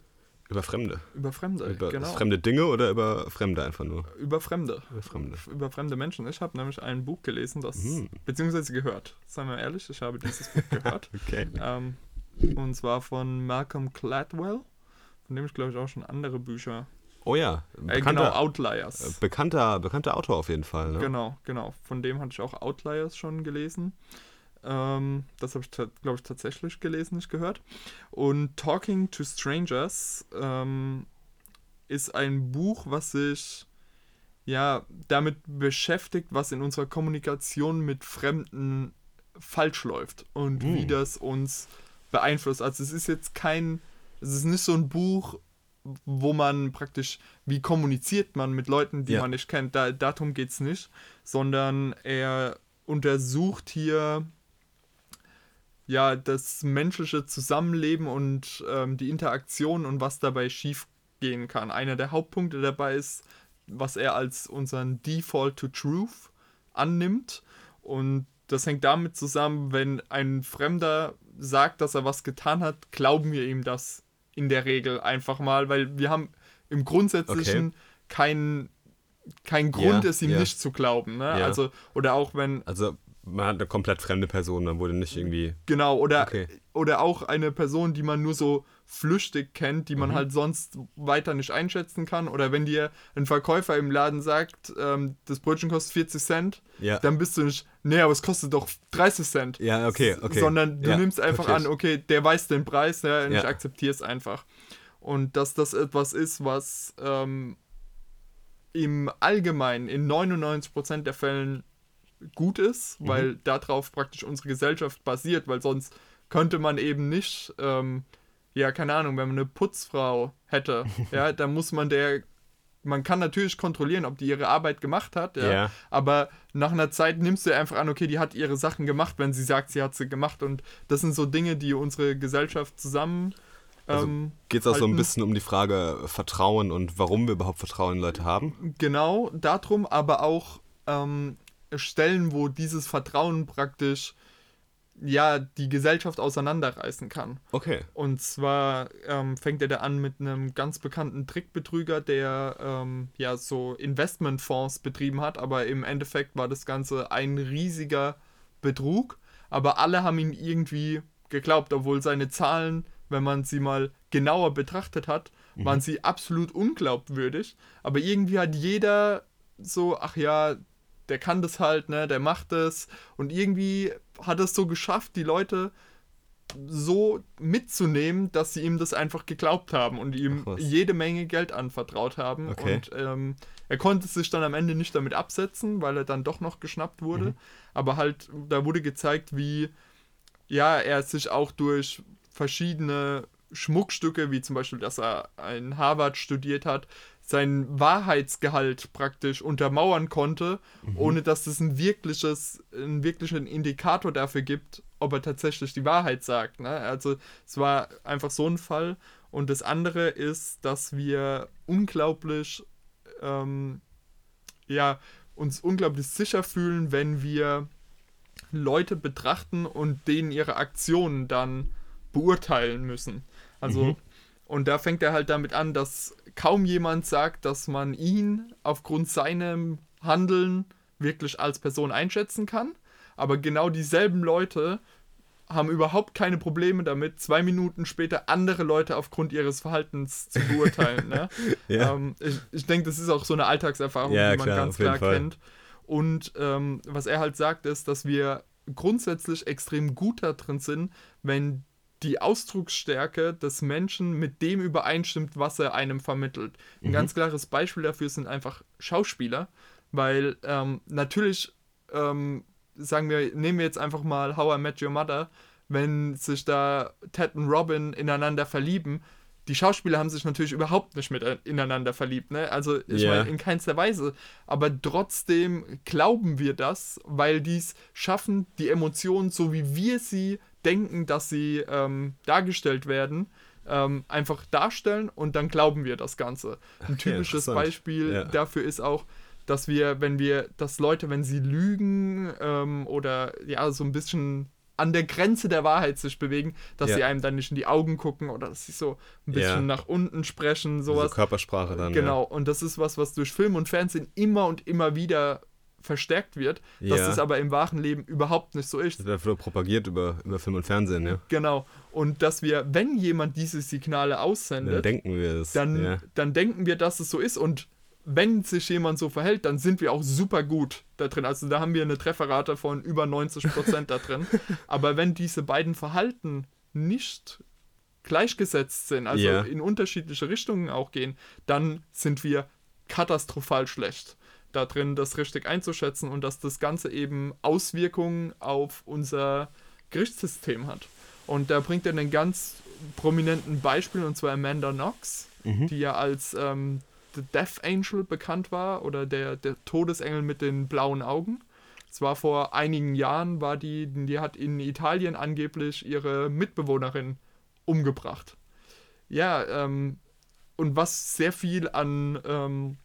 Über Fremde. Über Fremde, Über genau. fremde Dinge oder über Fremde einfach nur? Über Fremde. Über Fremde. Über fremde Menschen. Ich habe nämlich ein Buch gelesen, das, Mhm. beziehungsweise gehört. Seien wir ehrlich, ich habe dieses Buch gehört. Okay. Ähm, und zwar von Malcolm Gladwell, von dem ich glaube ich auch schon andere Bücher. Oh ja, Äh, bekannter, genau, Outliers. äh, bekannter, bekannter Autor auf jeden Fall. Ne? Genau, genau. Von dem hatte ich auch Outliers schon gelesen. Ähm, das habe ich, glaube ich, tatsächlich gelesen, nicht gehört. Und Talking to Strangers ähm, ist ein Buch, was sich ja damit beschäftigt, was in unserer Kommunikation mit Fremden falsch läuft und mm. wie das uns beeinflusst. Also es ist jetzt kein, es ist nicht so ein Buch, wo man praktisch, wie kommuniziert man mit Leuten, die ja. man nicht kennt. Da, darum geht es nicht, sondern er untersucht hier ja das menschliche Zusammenleben und ähm, die Interaktion und was dabei schief gehen kann. Einer der Hauptpunkte dabei ist, was er als unseren Default to Truth annimmt. Und das hängt damit zusammen, wenn ein Fremder sagt, dass er was getan hat, glauben wir ihm das in der Regel einfach mal, weil wir haben im Grundsätzlichen okay. keinen kein Grund, ja, es ihm ja. nicht zu glauben. Ne? Ja. Also, oder auch wenn. Also man hat eine komplett fremde Person, man wurde nicht irgendwie. Genau, oder, okay. oder auch eine Person, die man nur so flüchtig kennt, die man mhm. halt sonst weiter nicht einschätzen kann. Oder wenn dir ein Verkäufer im Laden sagt, ähm, das Brötchen kostet 40 Cent, ja. dann bist du nicht, nee, aber es kostet doch 30 Cent. Ja, okay, okay. Sondern du ja, nimmst einfach an, okay, der weiß den Preis, ja, und ja. ich akzeptiere es einfach. Und dass das etwas ist, was ähm, im Allgemeinen in 99% der Fällen gut ist, mhm. weil darauf praktisch unsere Gesellschaft basiert, weil sonst könnte man eben nicht, ähm, ja, keine Ahnung, wenn man eine Putzfrau hätte, ja, dann muss man der, man kann natürlich kontrollieren, ob die ihre Arbeit gemacht hat, ja, ja, aber nach einer Zeit nimmst du einfach an, okay, die hat ihre Sachen gemacht, wenn sie sagt, sie hat sie gemacht und das sind so Dinge, die unsere Gesellschaft zusammen also ähm, Geht es auch halten. so ein bisschen um die Frage Vertrauen und warum wir überhaupt Vertrauen in Leute haben? Genau, darum, aber auch ähm, Stellen, wo dieses Vertrauen praktisch ja die Gesellschaft auseinanderreißen kann. Okay. Und zwar ähm, fängt er da an mit einem ganz bekannten Trickbetrüger, der ähm, ja so Investmentfonds betrieben hat, aber im Endeffekt war das Ganze ein riesiger Betrug. Aber alle haben ihm irgendwie geglaubt, obwohl seine Zahlen, wenn man sie mal genauer betrachtet hat, mhm. waren sie absolut unglaubwürdig. Aber irgendwie hat jeder so, ach ja, der kann das halt, ne, der macht das. Und irgendwie hat es so geschafft, die Leute so mitzunehmen, dass sie ihm das einfach geglaubt haben und ihm jede Menge Geld anvertraut haben. Okay. Und ähm, er konnte sich dann am Ende nicht damit absetzen, weil er dann doch noch geschnappt wurde. Mhm. Aber halt, da wurde gezeigt, wie ja, er sich auch durch verschiedene Schmuckstücke, wie zum Beispiel, dass er in Harvard studiert hat, sein Wahrheitsgehalt praktisch untermauern konnte, mhm. ohne dass es ein wirkliches, einen wirklichen Indikator dafür gibt, ob er tatsächlich die Wahrheit sagt. Ne? Also es war einfach so ein Fall. Und das andere ist, dass wir unglaublich, ähm, ja, uns unglaublich sicher fühlen, wenn wir Leute betrachten und denen ihre Aktionen dann beurteilen müssen. Also mhm. Und da fängt er halt damit an, dass kaum jemand sagt, dass man ihn aufgrund seinem Handeln wirklich als Person einschätzen kann. Aber genau dieselben Leute haben überhaupt keine Probleme damit, zwei Minuten später andere Leute aufgrund ihres Verhaltens zu beurteilen. ne? ja. ähm, ich, ich denke, das ist auch so eine Alltagserfahrung, ja, die man klar, ganz klar kennt. Und ähm, was er halt sagt, ist, dass wir grundsätzlich extrem gut da drin sind, wenn die Ausdrucksstärke des Menschen mit dem übereinstimmt, was er einem vermittelt. Ein mhm. ganz klares Beispiel dafür sind einfach Schauspieler, weil ähm, natürlich, ähm, sagen wir, nehmen wir jetzt einfach mal How I Met Your Mother, wenn sich da Ted und Robin ineinander verlieben, die Schauspieler haben sich natürlich überhaupt nicht mit äh, ineinander verliebt, ne? Also ich yeah. meine in keinster Weise. Aber trotzdem glauben wir das, weil dies schaffen, die Emotionen, so wie wir sie denken, dass sie ähm, dargestellt werden, ähm, einfach darstellen und dann glauben wir das Ganze. Ein typisches ja, Beispiel ja. dafür ist auch, dass wir, wenn wir, dass Leute, wenn sie lügen ähm, oder ja, so ein bisschen an der Grenze der Wahrheit sich bewegen, dass ja. sie einem dann nicht in die Augen gucken oder dass sie so ein bisschen ja. nach unten sprechen, sowas. Also Körpersprache dann. Genau, ja. und das ist was, was durch Film und Fernsehen immer und immer wieder verstärkt wird, ja. dass das aber im wahren Leben überhaupt nicht so ist. Das wird propagiert über, über Film und Fernsehen, ja. Genau. Und dass wir, wenn jemand diese Signale aussendet, dann denken wir es. Dann, ja. dann denken wir, dass es so ist und wenn sich jemand so verhält, dann sind wir auch super gut da drin. Also da haben wir eine Trefferrate von über 90% da drin. Aber wenn diese beiden Verhalten nicht gleichgesetzt sind, also Ja. in unterschiedliche Richtungen auch gehen, dann sind wir katastrophal schlecht da drin, das richtig einzuschätzen und dass das Ganze eben Auswirkungen auf unser Gerichtssystem hat. Und da bringt er einen ganz prominenten Beispiel, und zwar Amanda Knox, die ja als ähm, The Death Angel bekannt war oder der, der Todesengel mit den blauen Augen. Es war vor einigen Jahren, war die, die hat in Italien angeblich ihre Mitbewohnerin umgebracht. Ja, ähm, und was sehr viel an, ähm,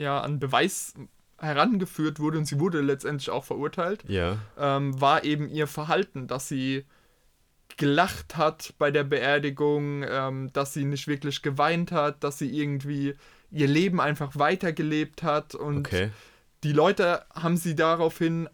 ja, an Beweis herangeführt wurde, und sie wurde letztendlich auch verurteilt, Ja. ähm, war eben ihr Verhalten, dass sie gelacht hat bei der Beerdigung, ähm, dass sie nicht wirklich geweint hat, dass sie irgendwie ihr Leben einfach weitergelebt hat und Okay. die Leute haben sie daraufhin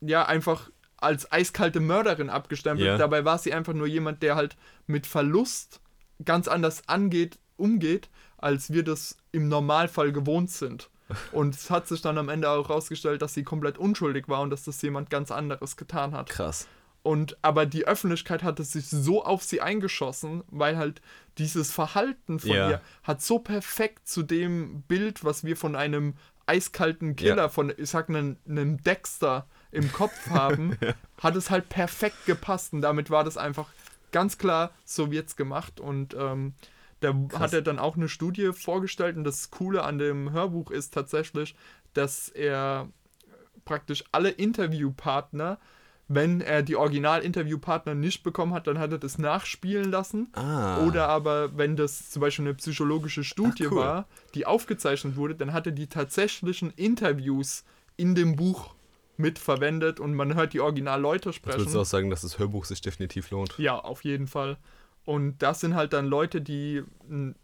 ja einfach als eiskalte Mörderin abgestempelt. Ja. Dabei war sie einfach nur jemand, der halt mit Verlust ganz anders angeht, umgeht, als wir das im Normalfall gewohnt sind. Und es hat sich dann am Ende auch herausgestellt, dass sie komplett unschuldig war und dass das jemand ganz anderes getan hat. Krass. Und aber die Öffentlichkeit hatte sich so auf sie eingeschossen, weil halt dieses Verhalten von Ja. ihr hat so perfekt zu dem Bild, was wir von einem eiskalten Killer, Ja. von, ich sag, einem, einem Dexter im Kopf haben, hat es halt perfekt gepasst. Und damit war das einfach ganz klar Sowjets gemacht. Und ähm, da hat er dann auch eine Studie vorgestellt. Und das Coole an dem Hörbuch ist tatsächlich, dass er praktisch alle Interviewpartner, wenn er die Original-Interviewpartner nicht bekommen hat, dann hat er das nachspielen lassen. Ah. Oder aber, wenn das zum Beispiel eine psychologische Studie Ach, cool. war, die aufgezeichnet wurde, dann hat er die tatsächlichen Interviews in dem Buch mitverwendet und man hört die Original-Leute sprechen. würdest du auch sagen, dass das Hörbuch sich definitiv lohnt. Ja, auf jeden Fall. Und das sind halt dann Leute, die,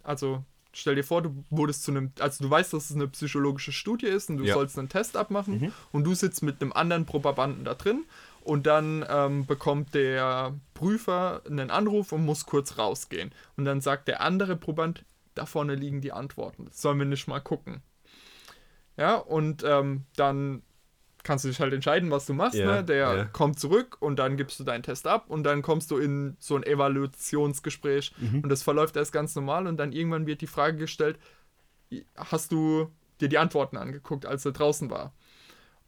also stell dir vor, du wurdest zu einem, also du weißt, dass es eine psychologische Studie ist und du Ja. sollst einen Test abmachen und du sitzt mit einem anderen Probanden da drin und dann ähm, bekommt der Prüfer einen Anruf und muss kurz rausgehen. Und dann sagt der andere Proband, da vorne liegen die Antworten. Sollen wir nicht mal gucken? Ja, und ähm, dann kannst du dich halt entscheiden, was du machst. Ja, ne? Der ja. kommt zurück und dann gibst du deinen Test ab und dann kommst du in so ein Evaluationsgespräch Mhm. und das verläuft erst ganz normal und dann irgendwann wird die Frage gestellt, hast du dir die Antworten angeguckt, als er draußen war?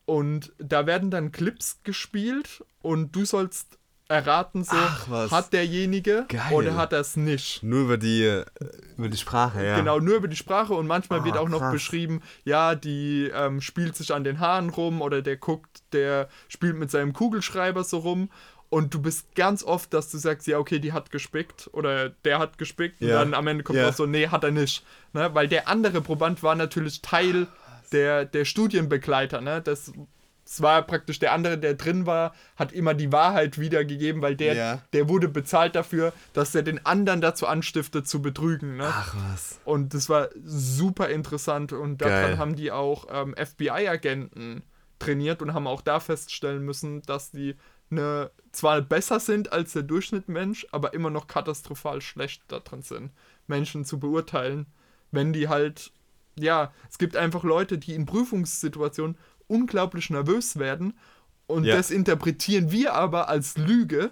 Und da werden dann Clips gespielt und du sollst erraten, so Ach, hat derjenige Geil. oder hat er es nicht. Nur über die, über die Sprache, ja. Genau, nur über die Sprache und manchmal Ah, wird auch noch krass. beschrieben, ja, die ähm, spielt sich an den Haaren rum oder der guckt, der spielt mit seinem Kugelschreiber so rum und du bist ganz oft, dass du sagst, ja, okay, die hat gespickt oder der hat gespickt und Ja. dann am Ende kommt Ja. raus so, nee, hat er nicht. Ne? Weil der andere Proband war natürlich Teil der, der Studienbegleiter, ne? Das, das war praktisch der andere, der drin war, hat immer die Wahrheit wiedergegeben, weil der, Ja. der wurde bezahlt dafür, dass er den anderen dazu anstiftet zu betrügen. Ne? Ach was. Und das war super interessant. Und daran Geil. haben die auch ähm, FBI-Agenten trainiert und haben auch da feststellen müssen, dass die ne, zwar besser sind als der Durchschnittmensch, aber immer noch katastrophal schlecht da drin sind, Menschen zu beurteilen, wenn die halt, ja, es gibt einfach Leute, die in Prüfungssituationen unglaublich nervös werden und Ja. das interpretieren wir aber als Lüge.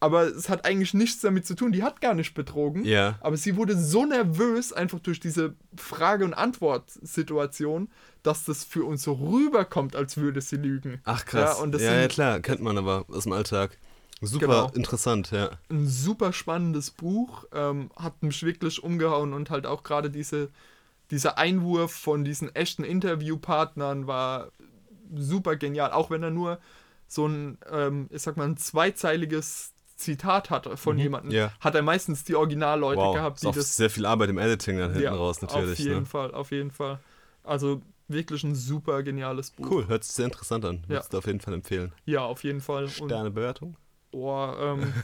Aber es hat eigentlich nichts damit zu tun. Die hat gar nicht betrogen. Ja. Aber sie wurde so nervös einfach durch diese Frage- und Antwort-Situation, dass das für uns so rüberkommt, als würde sie lügen. Ach krass. Ja, und das ja, sind ja, klar, kennt man aber aus dem Alltag. Super Genau. interessant, ja. ein super spannendes Buch, ähm, hat mich wirklich umgehauen und halt auch gerade diese, dieser Einwurf von diesen echten Interviewpartnern war super genial. Auch wenn er nur so ein, ähm, ich sag mal, ein zweizeiliges Zitat hatte von jemandem, Mhm. ja. hat er meistens die Originalleute Wow. gehabt, ist die auch das sehr viel Arbeit im Editing dann hinten Ja, raus natürlich. Auf jeden Ne? Fall, auf jeden Fall. Also wirklich ein super geniales Buch. Cool, hört sich sehr interessant an. Ja. Würdest du auf jeden Fall empfehlen. Ja, auf jeden Fall. Sternebewertung? boah, ähm,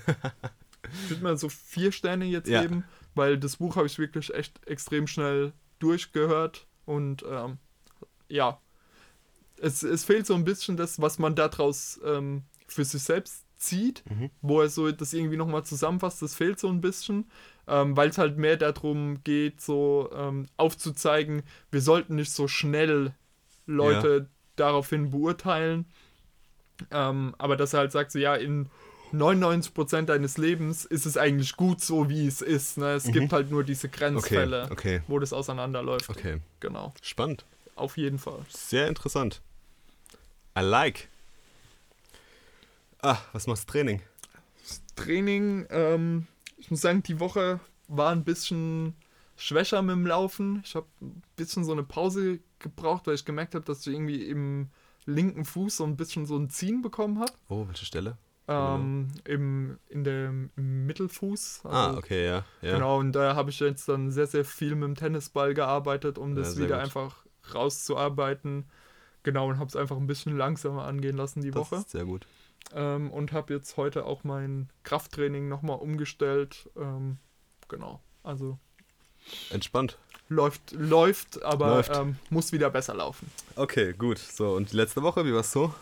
ich würde mal so vier Sterne jetzt Ja. geben, weil das Buch habe ich wirklich echt extrem schnell durchgehört und ähm, ja, es, es fehlt so ein bisschen das, was man daraus ähm, für sich selbst zieht, Mhm. wo er so das irgendwie nochmal zusammenfasst, das fehlt so ein bisschen. ähm, weil es halt mehr darum geht, so ähm, aufzuzeigen, wir sollten nicht so schnell Leute daraufhin beurteilen. Ähm, aber dass er halt sagt, so ja, in 99% deines Lebens ist es eigentlich gut so, wie es ist. Ne? Es Mhm. gibt halt nur diese Grenzfälle, Okay, okay. wo das auseinanderläuft. Okay. Genau, Spannend. Auf jeden Fall. Sehr interessant. I like. Ah, was machst du Training? Training, ähm, ich muss sagen, die Woche war ein bisschen schwächer mit dem Laufen. Ich habe ein bisschen so eine Pause gebraucht, weil ich gemerkt habe, dass ich irgendwie im linken Fuß so ein bisschen so ein Ziehen bekommen habe. Oh, welche Stelle? Ähm, im, in dem, Im Mittelfuß. ah, Also, okay, ja. ja. Genau, und da habe ich jetzt dann sehr, sehr viel mit dem Tennisball gearbeitet, um Ja, das sehr wieder gut. einfach rauszuarbeiten. Genau, und habe es einfach ein bisschen langsamer angehen lassen die Das Woche. ist sehr gut. Ähm, und habe jetzt heute auch mein Krafttraining nochmal umgestellt. Ähm, genau, also Entspannt. läuft, läuft, aber Läuft. Ähm, muss wieder besser laufen. Okay, gut. So, und die letzte Woche, wie war's so?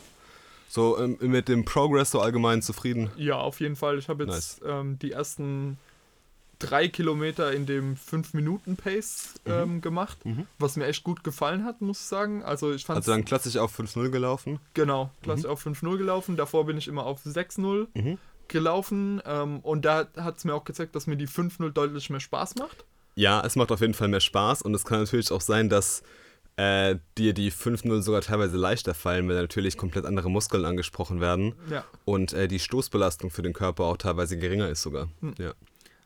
So ähm, mit dem Progress so allgemein zufrieden? Ja, auf jeden Fall. Ich habe jetzt ähm, die ersten drei Kilometer in dem 5-Minuten-Pace ähm, gemacht, Mhm. was mir echt gut gefallen hat, muss ich sagen. Also ich fand Also dann klassisch auf 5-0 gelaufen? Genau, klassisch auf 5-0 gelaufen. Davor bin ich immer auf 6-0 Mhm. gelaufen. Ähm, und da hat es mir auch gezeigt, dass mir die 5-0 deutlich mehr Spaß macht. Ja, es macht auf jeden Fall mehr Spaß und es kann natürlich auch sein, dass äh, dir die 5-0 sogar teilweise leichter fallen, weil natürlich komplett andere Muskeln angesprochen werden Ja. und äh, die Stoßbelastung für den Körper auch teilweise geringer ist sogar. Hm. Ja.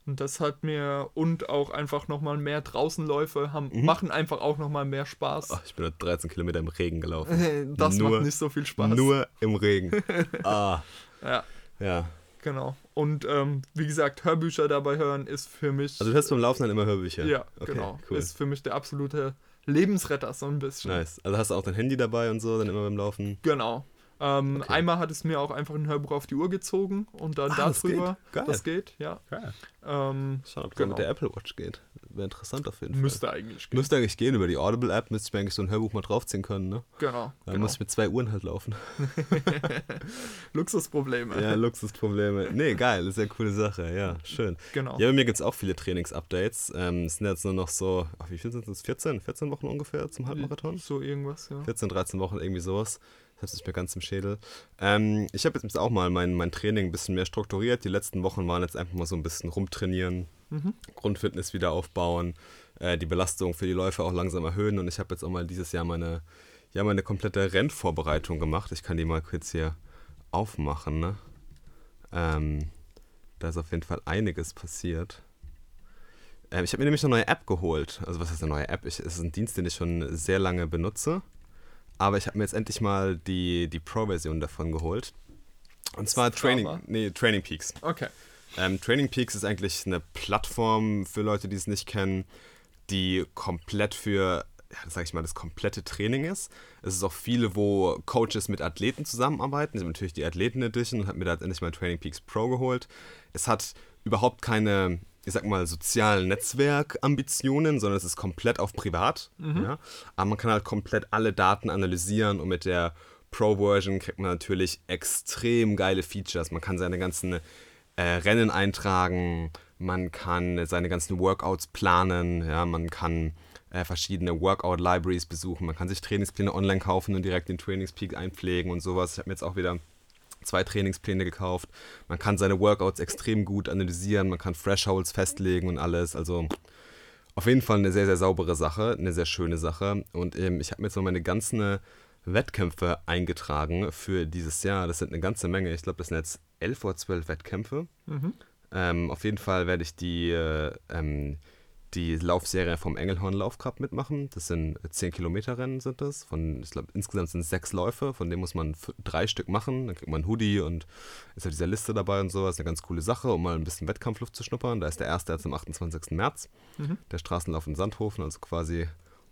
Und das hat mir und auch einfach nochmal mehr Draußenläufe haben, Mhm. machen einfach auch nochmal mehr Spaß. Ach, ich bin da 13 Kilometer im Regen gelaufen. das nur- macht nicht so viel Spaß. Nur im Regen. ah, Ja, ja. genau. Und ähm, wie gesagt, Hörbücher dabei hören ist für mich. Also du hörst beim Laufen dann immer Hörbücher? ja, okay, genau. Cool. Ist für mich der absolute Lebensretter, so ein bisschen. Nice. Also hast du auch dein Handy dabei und so, dann immer beim Laufen? Genau. Ähm, Okay. Einmal hat es mir auch einfach ein Hörbuch auf die Uhr gezogen und dann Ah, das darüber. geht? Geil. Das geht, ja. Geil. Ähm, Schauen, ob das Genau. mit der Apple Watch geht. Wäre interessant auf jeden Fall. müsste eigentlich gehen. Müsste eigentlich gehen über die Audible-App, müsste ich mir eigentlich so ein Hörbuch mal draufziehen können, ne? Genau. Dann genau. muss ich mit zwei Uhren halt laufen. Luxusprobleme. Ja, Luxusprobleme. Nee, geil, ist ja eine coole Sache, ja, schön. Genau. Ja, bei mir gibt es auch viele Trainings-Updates. Ähm, es sind jetzt nur noch so, ach, wie viel sind es? 14? 14 Wochen ungefähr zum Halbmarathon? So irgendwas, ja. 14, 13 Wochen, irgendwie sowas. Ich hab's nicht mehr ganz im Schädel. Ähm, ich habe jetzt auch mal mein, mein Training ein bisschen mehr strukturiert. Die letzten Wochen waren jetzt einfach mal so ein bisschen rumtrainieren, Mhm. Grundfitness wieder aufbauen, äh, die Belastung für die Läufer auch langsam erhöhen. Und ich habe jetzt auch mal dieses Jahr meine, ja, meine komplette Rennvorbereitung gemacht. Ich kann die mal kurz hier aufmachen. Ne? Ähm, da ist auf jeden Fall einiges passiert. Ähm, ich habe mir nämlich eine neue App geholt. Also was ist eine neue App? Ich, es ist ein Dienst, den ich schon sehr lange benutze. Aber ich habe mir jetzt endlich mal die, die Pro-Version davon geholt. Und zwar? Training, nee, Training Peaks. Okay. Ähm, Training Peaks ist eigentlich eine Plattform für Leute, die es nicht kennen, die komplett für, ja, sag ich mal, das komplette Training ist. Es ist auch viele, wo Coaches mit Athleten zusammenarbeiten. Ich habe natürlich die Athleten Edition und habe mir da endlich mal Training Peaks Pro geholt. Es hat überhaupt keine, ich sag mal, sozialen Netzwerkambitionen, sondern es ist komplett auf privat. Ja? Aber man kann halt komplett alle Daten analysieren und mit der Pro-Version kriegt man natürlich extrem geile Features. Man kann seine ganzen äh, Rennen eintragen, man kann seine ganzen Workouts planen, ja, man kann äh, verschiedene Workout-Libraries besuchen, man kann sich Trainingspläne online kaufen und direkt den Trainingspeak einpflegen und sowas. Ich habe mir jetzt auch wieder zwei Trainingspläne gekauft. Man kann seine Workouts extrem gut analysieren, man kann Thresholds festlegen und alles. Also auf jeden Fall eine sehr, sehr saubere Sache, eine sehr schöne Sache. Und ähm, ich habe mir jetzt noch meine ganzen Wettkämpfe eingetragen für dieses Jahr. Das sind eine ganze Menge. Ich glaube, das sind jetzt 11 oder 12 Wettkämpfe. Mhm. Ähm, auf jeden Fall werde ich die, äh, ähm, die Laufserie vom Engelhorn Laufcup mitmachen. Das sind 10 Kilometer Rennen sind das. Von, ich glaube, insgesamt sind es sechs Läufe, von denen muss man drei Stück machen. Dann kriegt man ein Hoodie und ist auf dieser Liste dabei und so. Das ist eine ganz coole Sache, um mal ein bisschen Wettkampfluft zu schnuppern. Da ist der erste jetzt am 28. März. Mhm. Der Straßenlauf in Sandhofen, also quasi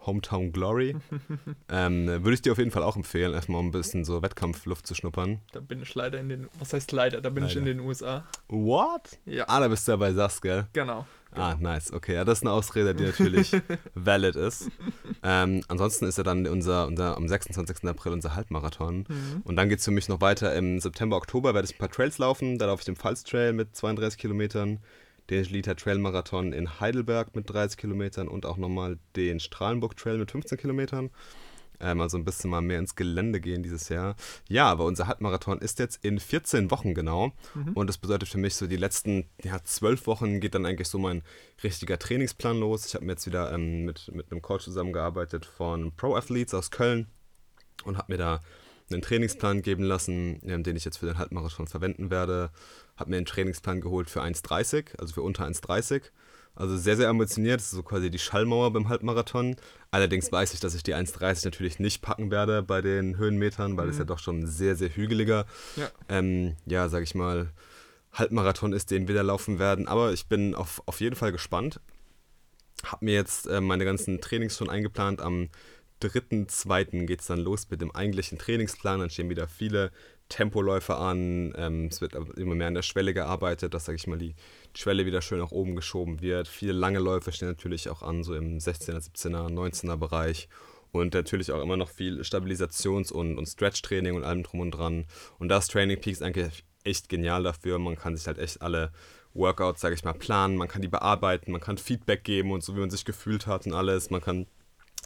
Hometown Glory. ähm, würde ich dir auf jeden Fall auch empfehlen, erstmal ein bisschen so Wettkampfluft zu schnuppern. Da bin ich leider in den, was heißt leider, da bin ich in Leider. den USA. What? Ja, Ah, da bist du ja bei SAS, gell? genau. Ah, nice. Okay, ja, das ist eine Ausrede, die natürlich valid ist. Ähm, ansonsten ist ja dann unser, unser am 26. April unser Halbmarathon. Mhm. Und dann geht es für mich noch weiter. Im September, Oktober werde ich ein paar Trails laufen. Da laufe ich den Pfalz Trail mit 32 Kilometern, den Liter Trail Marathon in Heidelberg mit 30 Kilometern und auch nochmal den Strahlenburg Trail mit 15 Kilometern. Ähm, also ein bisschen mal mehr ins Gelände gehen dieses Jahr. Ja, aber unser Halbmarathon ist jetzt in 14 Wochen genau. Mhm. Und das bedeutet für mich so, die letzten ja, 12 Wochen geht dann eigentlich so mein richtiger Trainingsplan los. Ich habe mir jetzt wieder ähm, mit, mit einem Coach zusammengearbeitet von Pro Athletes aus Köln und habe mir da einen Trainingsplan geben lassen, ähm, den ich jetzt für den Halbmarathon verwenden werde. Habe mir einen Trainingsplan geholt für 1,30, also für unter 1,30 also sehr, sehr ambitioniert. Das ist so quasi die Schallmauer beim Halbmarathon. Allerdings weiß ich, dass ich die 1,30 natürlich nicht packen werde bei den Höhenmetern, weil es mhm. ja doch schon sehr, sehr hügeliger, ja, ähm, ja sag ich mal, Halbmarathon ist, den wir da laufen werden. Aber ich bin auf, auf jeden Fall gespannt. Hab mir jetzt äh, meine ganzen Trainings schon eingeplant. Am 3.2. geht es dann los mit dem eigentlichen Trainingsplan. Dann stehen wieder viele Tempoläufe an. Ähm, es wird immer mehr an der Schwelle gearbeitet, dass, sage ich mal, die Schwelle wieder schön nach oben geschoben wird. Viele lange Läufe stehen natürlich auch an, so im 16er, 17er, 19er Bereich. Und natürlich auch immer noch viel Stabilisations- und, und Stretch-Training und allem drum und dran. Und das Training Peak ist eigentlich echt genial dafür. Man kann sich halt echt alle Workouts, sage ich mal, planen. Man kann die bearbeiten, man kann Feedback geben und so, wie man sich gefühlt hat und alles. Man kann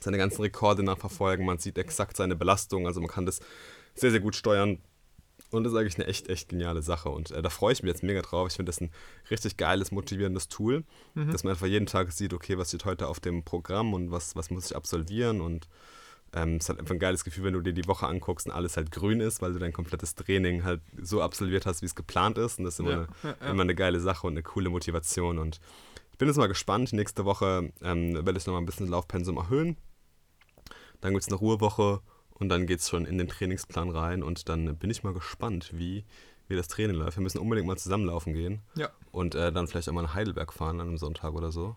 seine ganzen Rekorde nachverfolgen. Man sieht exakt seine Belastung. Also man kann das sehr, sehr gut steuern. Und das ist eigentlich eine echt, echt geniale Sache. Und äh, da freue ich mich jetzt mega drauf. Ich finde das ein richtig geiles, motivierendes Tool, mhm. dass man einfach jeden Tag sieht, okay, was steht heute auf dem Programm und was, was muss ich absolvieren. Und ähm, es ist halt einfach ein geiles Gefühl, wenn du dir die Woche anguckst und alles halt grün ist, weil du dein komplettes Training halt so absolviert hast, wie es geplant ist. Und das ist immer, ja, eine, ja, ja. immer eine geile Sache und eine coole Motivation. Und ich bin jetzt mal gespannt. Nächste Woche ähm, werde ich nochmal ein bisschen Laufpensum erhöhen. Dann gibt es eine Ruhewoche und dann geht es schon in den Trainingsplan rein und dann bin ich mal gespannt, wie, wie das Training läuft. Wir müssen unbedingt mal zusammenlaufen gehen. Ja. Und äh, dann vielleicht einmal nach Heidelberg fahren an einem Sonntag oder so.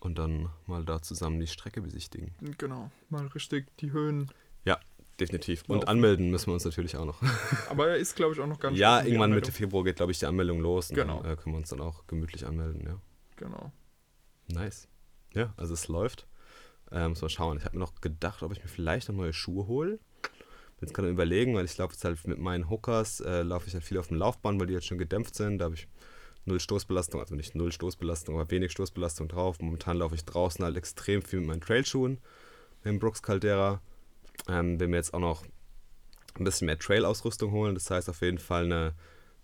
Und dann mal da zusammen die Strecke besichtigen. Genau, mal richtig die Höhen. Ja, definitiv. Und anmelden müssen wir uns natürlich auch noch. Aber er ist, glaube ich, auch noch ganz Ja, irgendwann Mitte Februar geht, glaube ich, die Anmeldung los. Und genau. dann äh, können wir uns dann auch gemütlich anmelden, ja. Genau. Nice. Ja, also es läuft. Äh, muss mal schauen. Ich habe mir noch gedacht, ob ich mir vielleicht noch neue Schuhe hole. Bin jetzt gerade überlegen, weil ich laufe jetzt halt mit meinen Hookers, äh, laufe ich halt viel auf dem Laufbahn, weil die jetzt schon gedämpft sind. Da habe ich null Stoßbelastung, also nicht null Stoßbelastung, aber wenig Stoßbelastung drauf. Momentan laufe ich draußen halt extrem viel mit meinen Trailschuhen, dem Brooks Caldera. Ähm, will mir jetzt auch noch ein bisschen mehr Trail-Ausrüstung holen. Das heißt auf jeden Fall eine,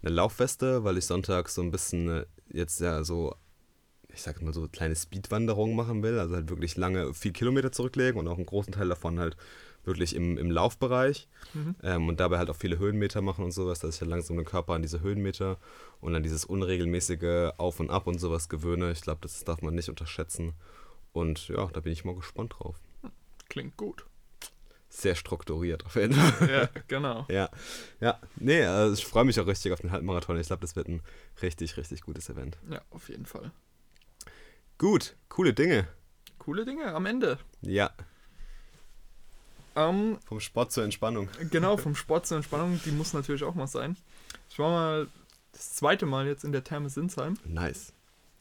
eine Laufweste, weil ich sonntags so ein bisschen äh, jetzt ja so ich sag mal so, kleine Speedwanderungen machen will, also halt wirklich lange, viel Kilometer zurücklegen und auch einen großen Teil davon halt wirklich im, im Laufbereich mhm. ähm, und dabei halt auch viele Höhenmeter machen und sowas, dass ich halt langsam den Körper an diese Höhenmeter und an dieses unregelmäßige Auf und Ab und sowas gewöhne. Ich glaube, das darf man nicht unterschätzen und ja, da bin ich mal gespannt drauf. Klingt gut. Sehr strukturiert auf jeden Fall. Ja, genau. ja, ja. Nee, also ich freue mich auch richtig auf den Halbmarathon. Ich glaube, das wird ein richtig, richtig gutes Event. Ja, auf jeden Fall. Gut, coole Dinge. Coole Dinge am Ende. Ja. Ähm, vom Sport zur Entspannung. Genau, vom Sport zur Entspannung, die muss natürlich auch mal sein. Ich war mal das zweite Mal jetzt in der Therme Sinsheim. Nice.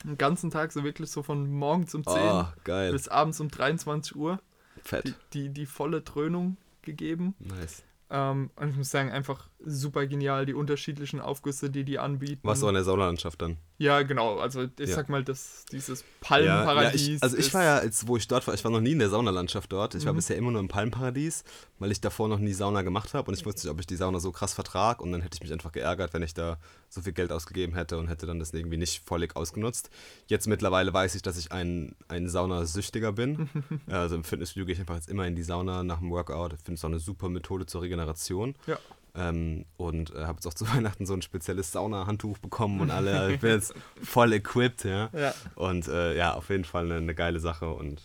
Den ganzen Tag so wirklich so von morgens um 10 oh, bis abends um 23 Uhr. Fett. Die, die, die volle Dröhnung gegeben. Nice. Ähm, und ich muss sagen, einfach super genial, die unterschiedlichen Aufgüsse, die die anbieten. Was so in der Saunalandschaft dann? Ja, genau. Also ich ja. sag mal, das, dieses Palmenparadies. Ja, ja, ich, also ich war ja, als, wo ich dort war, ich war noch nie in der Saunalandschaft dort. Ich war mhm. bisher immer nur im Palmenparadies, weil ich davor noch nie Sauna gemacht habe und ich wusste nicht, ob ich die Sauna so krass vertrag und dann hätte ich mich einfach geärgert, wenn ich da so viel Geld ausgegeben hätte und hätte dann das irgendwie nicht völlig ausgenutzt. Jetzt mittlerweile weiß ich, dass ich ein, ein Saunasüchtiger bin. also im Fitnessstudio gehe ich einfach jetzt immer in die Sauna nach dem Workout. Ich finde es auch eine super Methode zur Regeneration. Ja. Ähm, und äh, habe jetzt auch zu Weihnachten so ein spezielles Sauna-Handtuch bekommen und alle. ich bin jetzt voll equipped, ja. ja. Und äh, ja, auf jeden Fall eine, eine, geile Sache und.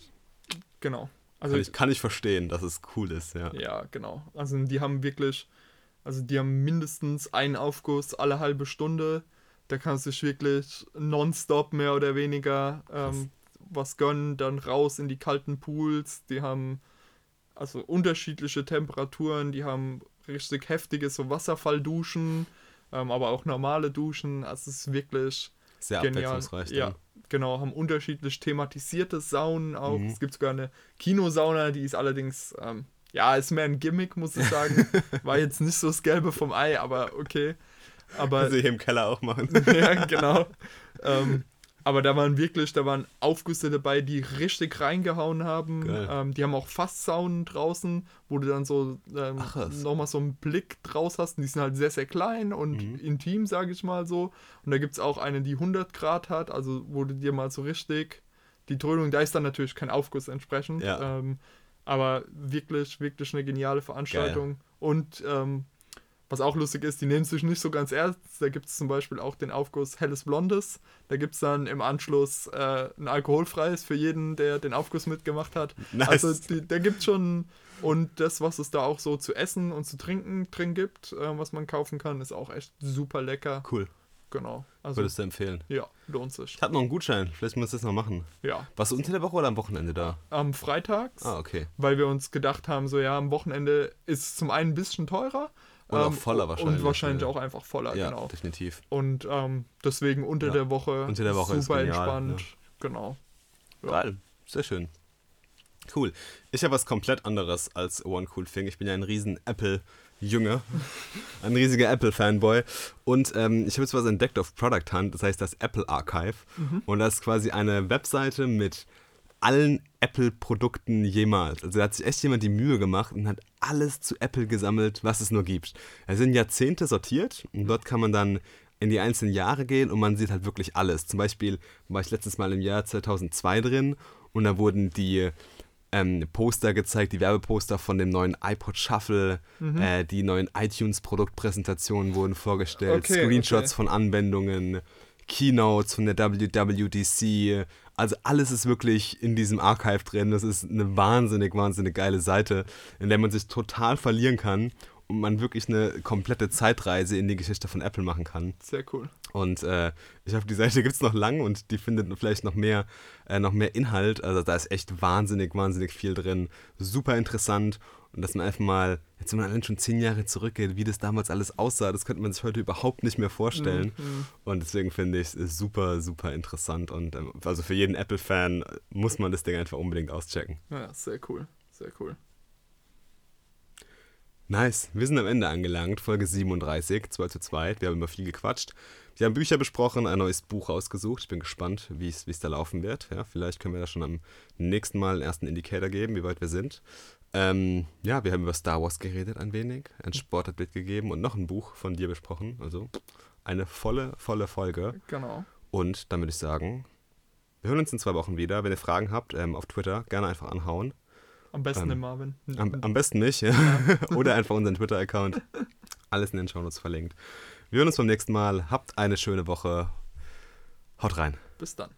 Genau. Also kann ich, kann ich verstehen, dass es cool ist, ja. Ja, genau. Also die haben wirklich, also die haben mindestens einen Aufguss alle halbe Stunde. Da kannst du dich wirklich nonstop mehr oder weniger ähm, was gönnen, dann raus in die kalten Pools. Die haben also unterschiedliche Temperaturen, die haben richtig heftige so Wasserfallduschen, ähm, aber auch normale Duschen. Also es ist wirklich sehr genial. abwechslungsreich. Ja, dann. genau, haben unterschiedlich thematisierte Saunen auch. Mhm. Es gibt sogar eine Kinosauna, die ist allerdings, ähm, ja, ist mehr ein Gimmick, muss ich sagen. War jetzt nicht so das Gelbe vom Ei, aber okay. Aber, also hier im Keller auch machen. ja, genau. Ähm, Aber da waren wirklich, da waren Aufgüsse dabei, die richtig reingehauen haben. Geil. Ähm, die haben auch Fasssaunen draußen, wo du dann so ähm, nochmal so einen Blick draus hast. Und die sind halt sehr, sehr klein und Mhm. intim, sage ich mal so. Und da gibt es auch eine, die 100 Grad hat, also wo du dir mal so richtig die Dröhnung, da ist dann natürlich kein Aufguss entsprechend. Ja. Ähm, aber wirklich, wirklich eine geniale Veranstaltung. Und ähm, was auch lustig ist, die nehmen sich nicht so ganz ernst. Da gibt es zum Beispiel auch den Aufguss Helles Blondes. Da gibt es dann im Anschluss äh, ein alkoholfreies für jeden, der den Aufguss mitgemacht hat. Nice. Also die, da gibt es schon, und das, was es da auch so zu essen und zu trinken drin gibt, äh, was man kaufen kann, ist auch echt super lecker. Cool. Genau. Also Würdest du empfehlen? ja, lohnt sich. Ich habe noch einen Gutschein. Vielleicht muss ich das noch machen. Ja. Warst du unter der Woche oder am Wochenende da? Am Freitags, Ah, okay. weil wir uns gedacht haben, so ja, am Wochenende ist es zum einen ein bisschen teurer. Und auch voller wahrscheinlich, Und wahrscheinlich ja. auch einfach voller, Ja, genau. definitiv. Und ähm, deswegen unter Ja. der Woche Unter der Woche super genial, entspannt. Genau. Ja. Geil. Sehr schön. Cool. Ich habe was komplett anderes als One Cool Thing. Ich bin ja ein riesen Apple-Junge. ein riesiger Apple-Fanboy. Und ähm, ich habe jetzt was entdeckt auf Product Hunt. Das heißt das Apple Archive. Und das ist quasi eine Webseite mit allen Apple-Produkten jemals. Also da hat sich echt jemand die Mühe gemacht und hat alles zu Apple gesammelt, was es nur gibt. Es sind Jahrzehnte sortiert und dort kann man dann in die einzelnen Jahre gehen und man sieht halt wirklich alles. Zum Beispiel war ich letztes Mal im Jahr 2002 drin und da wurden die ähm, Poster gezeigt, die Werbeposter von dem neuen iPod Shuffle, äh, die neuen iTunes-Produktpräsentationen wurden vorgestellt, Okay, Screenshots okay. von Anwendungen, Keynotes von der WWDC. Also alles ist wirklich in diesem Archive drin. Das ist eine wahnsinnig, wahnsinnig geile Seite, in der man sich total verlieren kann und man wirklich eine komplette Zeitreise in die Geschichte von Apple machen kann. Sehr cool. Und äh, ich hoffe, die Seite gibt es noch lang und die findet vielleicht noch mehr, äh, noch mehr Inhalt. Also da ist echt wahnsinnig, wahnsinnig viel drin. Super interessant. Und dass man einfach mal, jetzt wenn man allein schon zehn Jahre zurückgeht, wie das damals alles aussah, das könnte man sich heute überhaupt nicht mehr vorstellen. Mhm. Und deswegen finde ich es super, super interessant. Und ähm, also für jeden Apple-Fan muss man das Ding einfach unbedingt auschecken. Ja, sehr cool. Sehr cool. Nice. Wir sind am Ende angelangt, Folge 37, 2 zu 2. Wir haben über viel gequatscht. Wir haben Bücher besprochen, ein neues Buch rausgesucht. Ich bin gespannt, wie es wie es da laufen wird. Ja, vielleicht können wir da schon am nächsten Mal einen ersten Indicator geben, wie weit wir sind. Ähm, ja, wir haben über Star Wars geredet ein wenig, ein Sportupdate gegeben und noch ein Buch von dir besprochen. Also eine volle, volle Folge. Genau. Und dann würde ich sagen, wir hören uns in zwei Wochen wieder. Wenn ihr Fragen habt, ähm, auf Twitter gerne einfach anhauen. Am besten Ähm, den Marvin. Am, am besten nicht. Ja. Oder einfach unseren Twitter-Account. Alles in den Shownotes verlinkt. Wir hören uns beim nächsten Mal. Habt eine schöne Woche. Haut rein. Bis dann.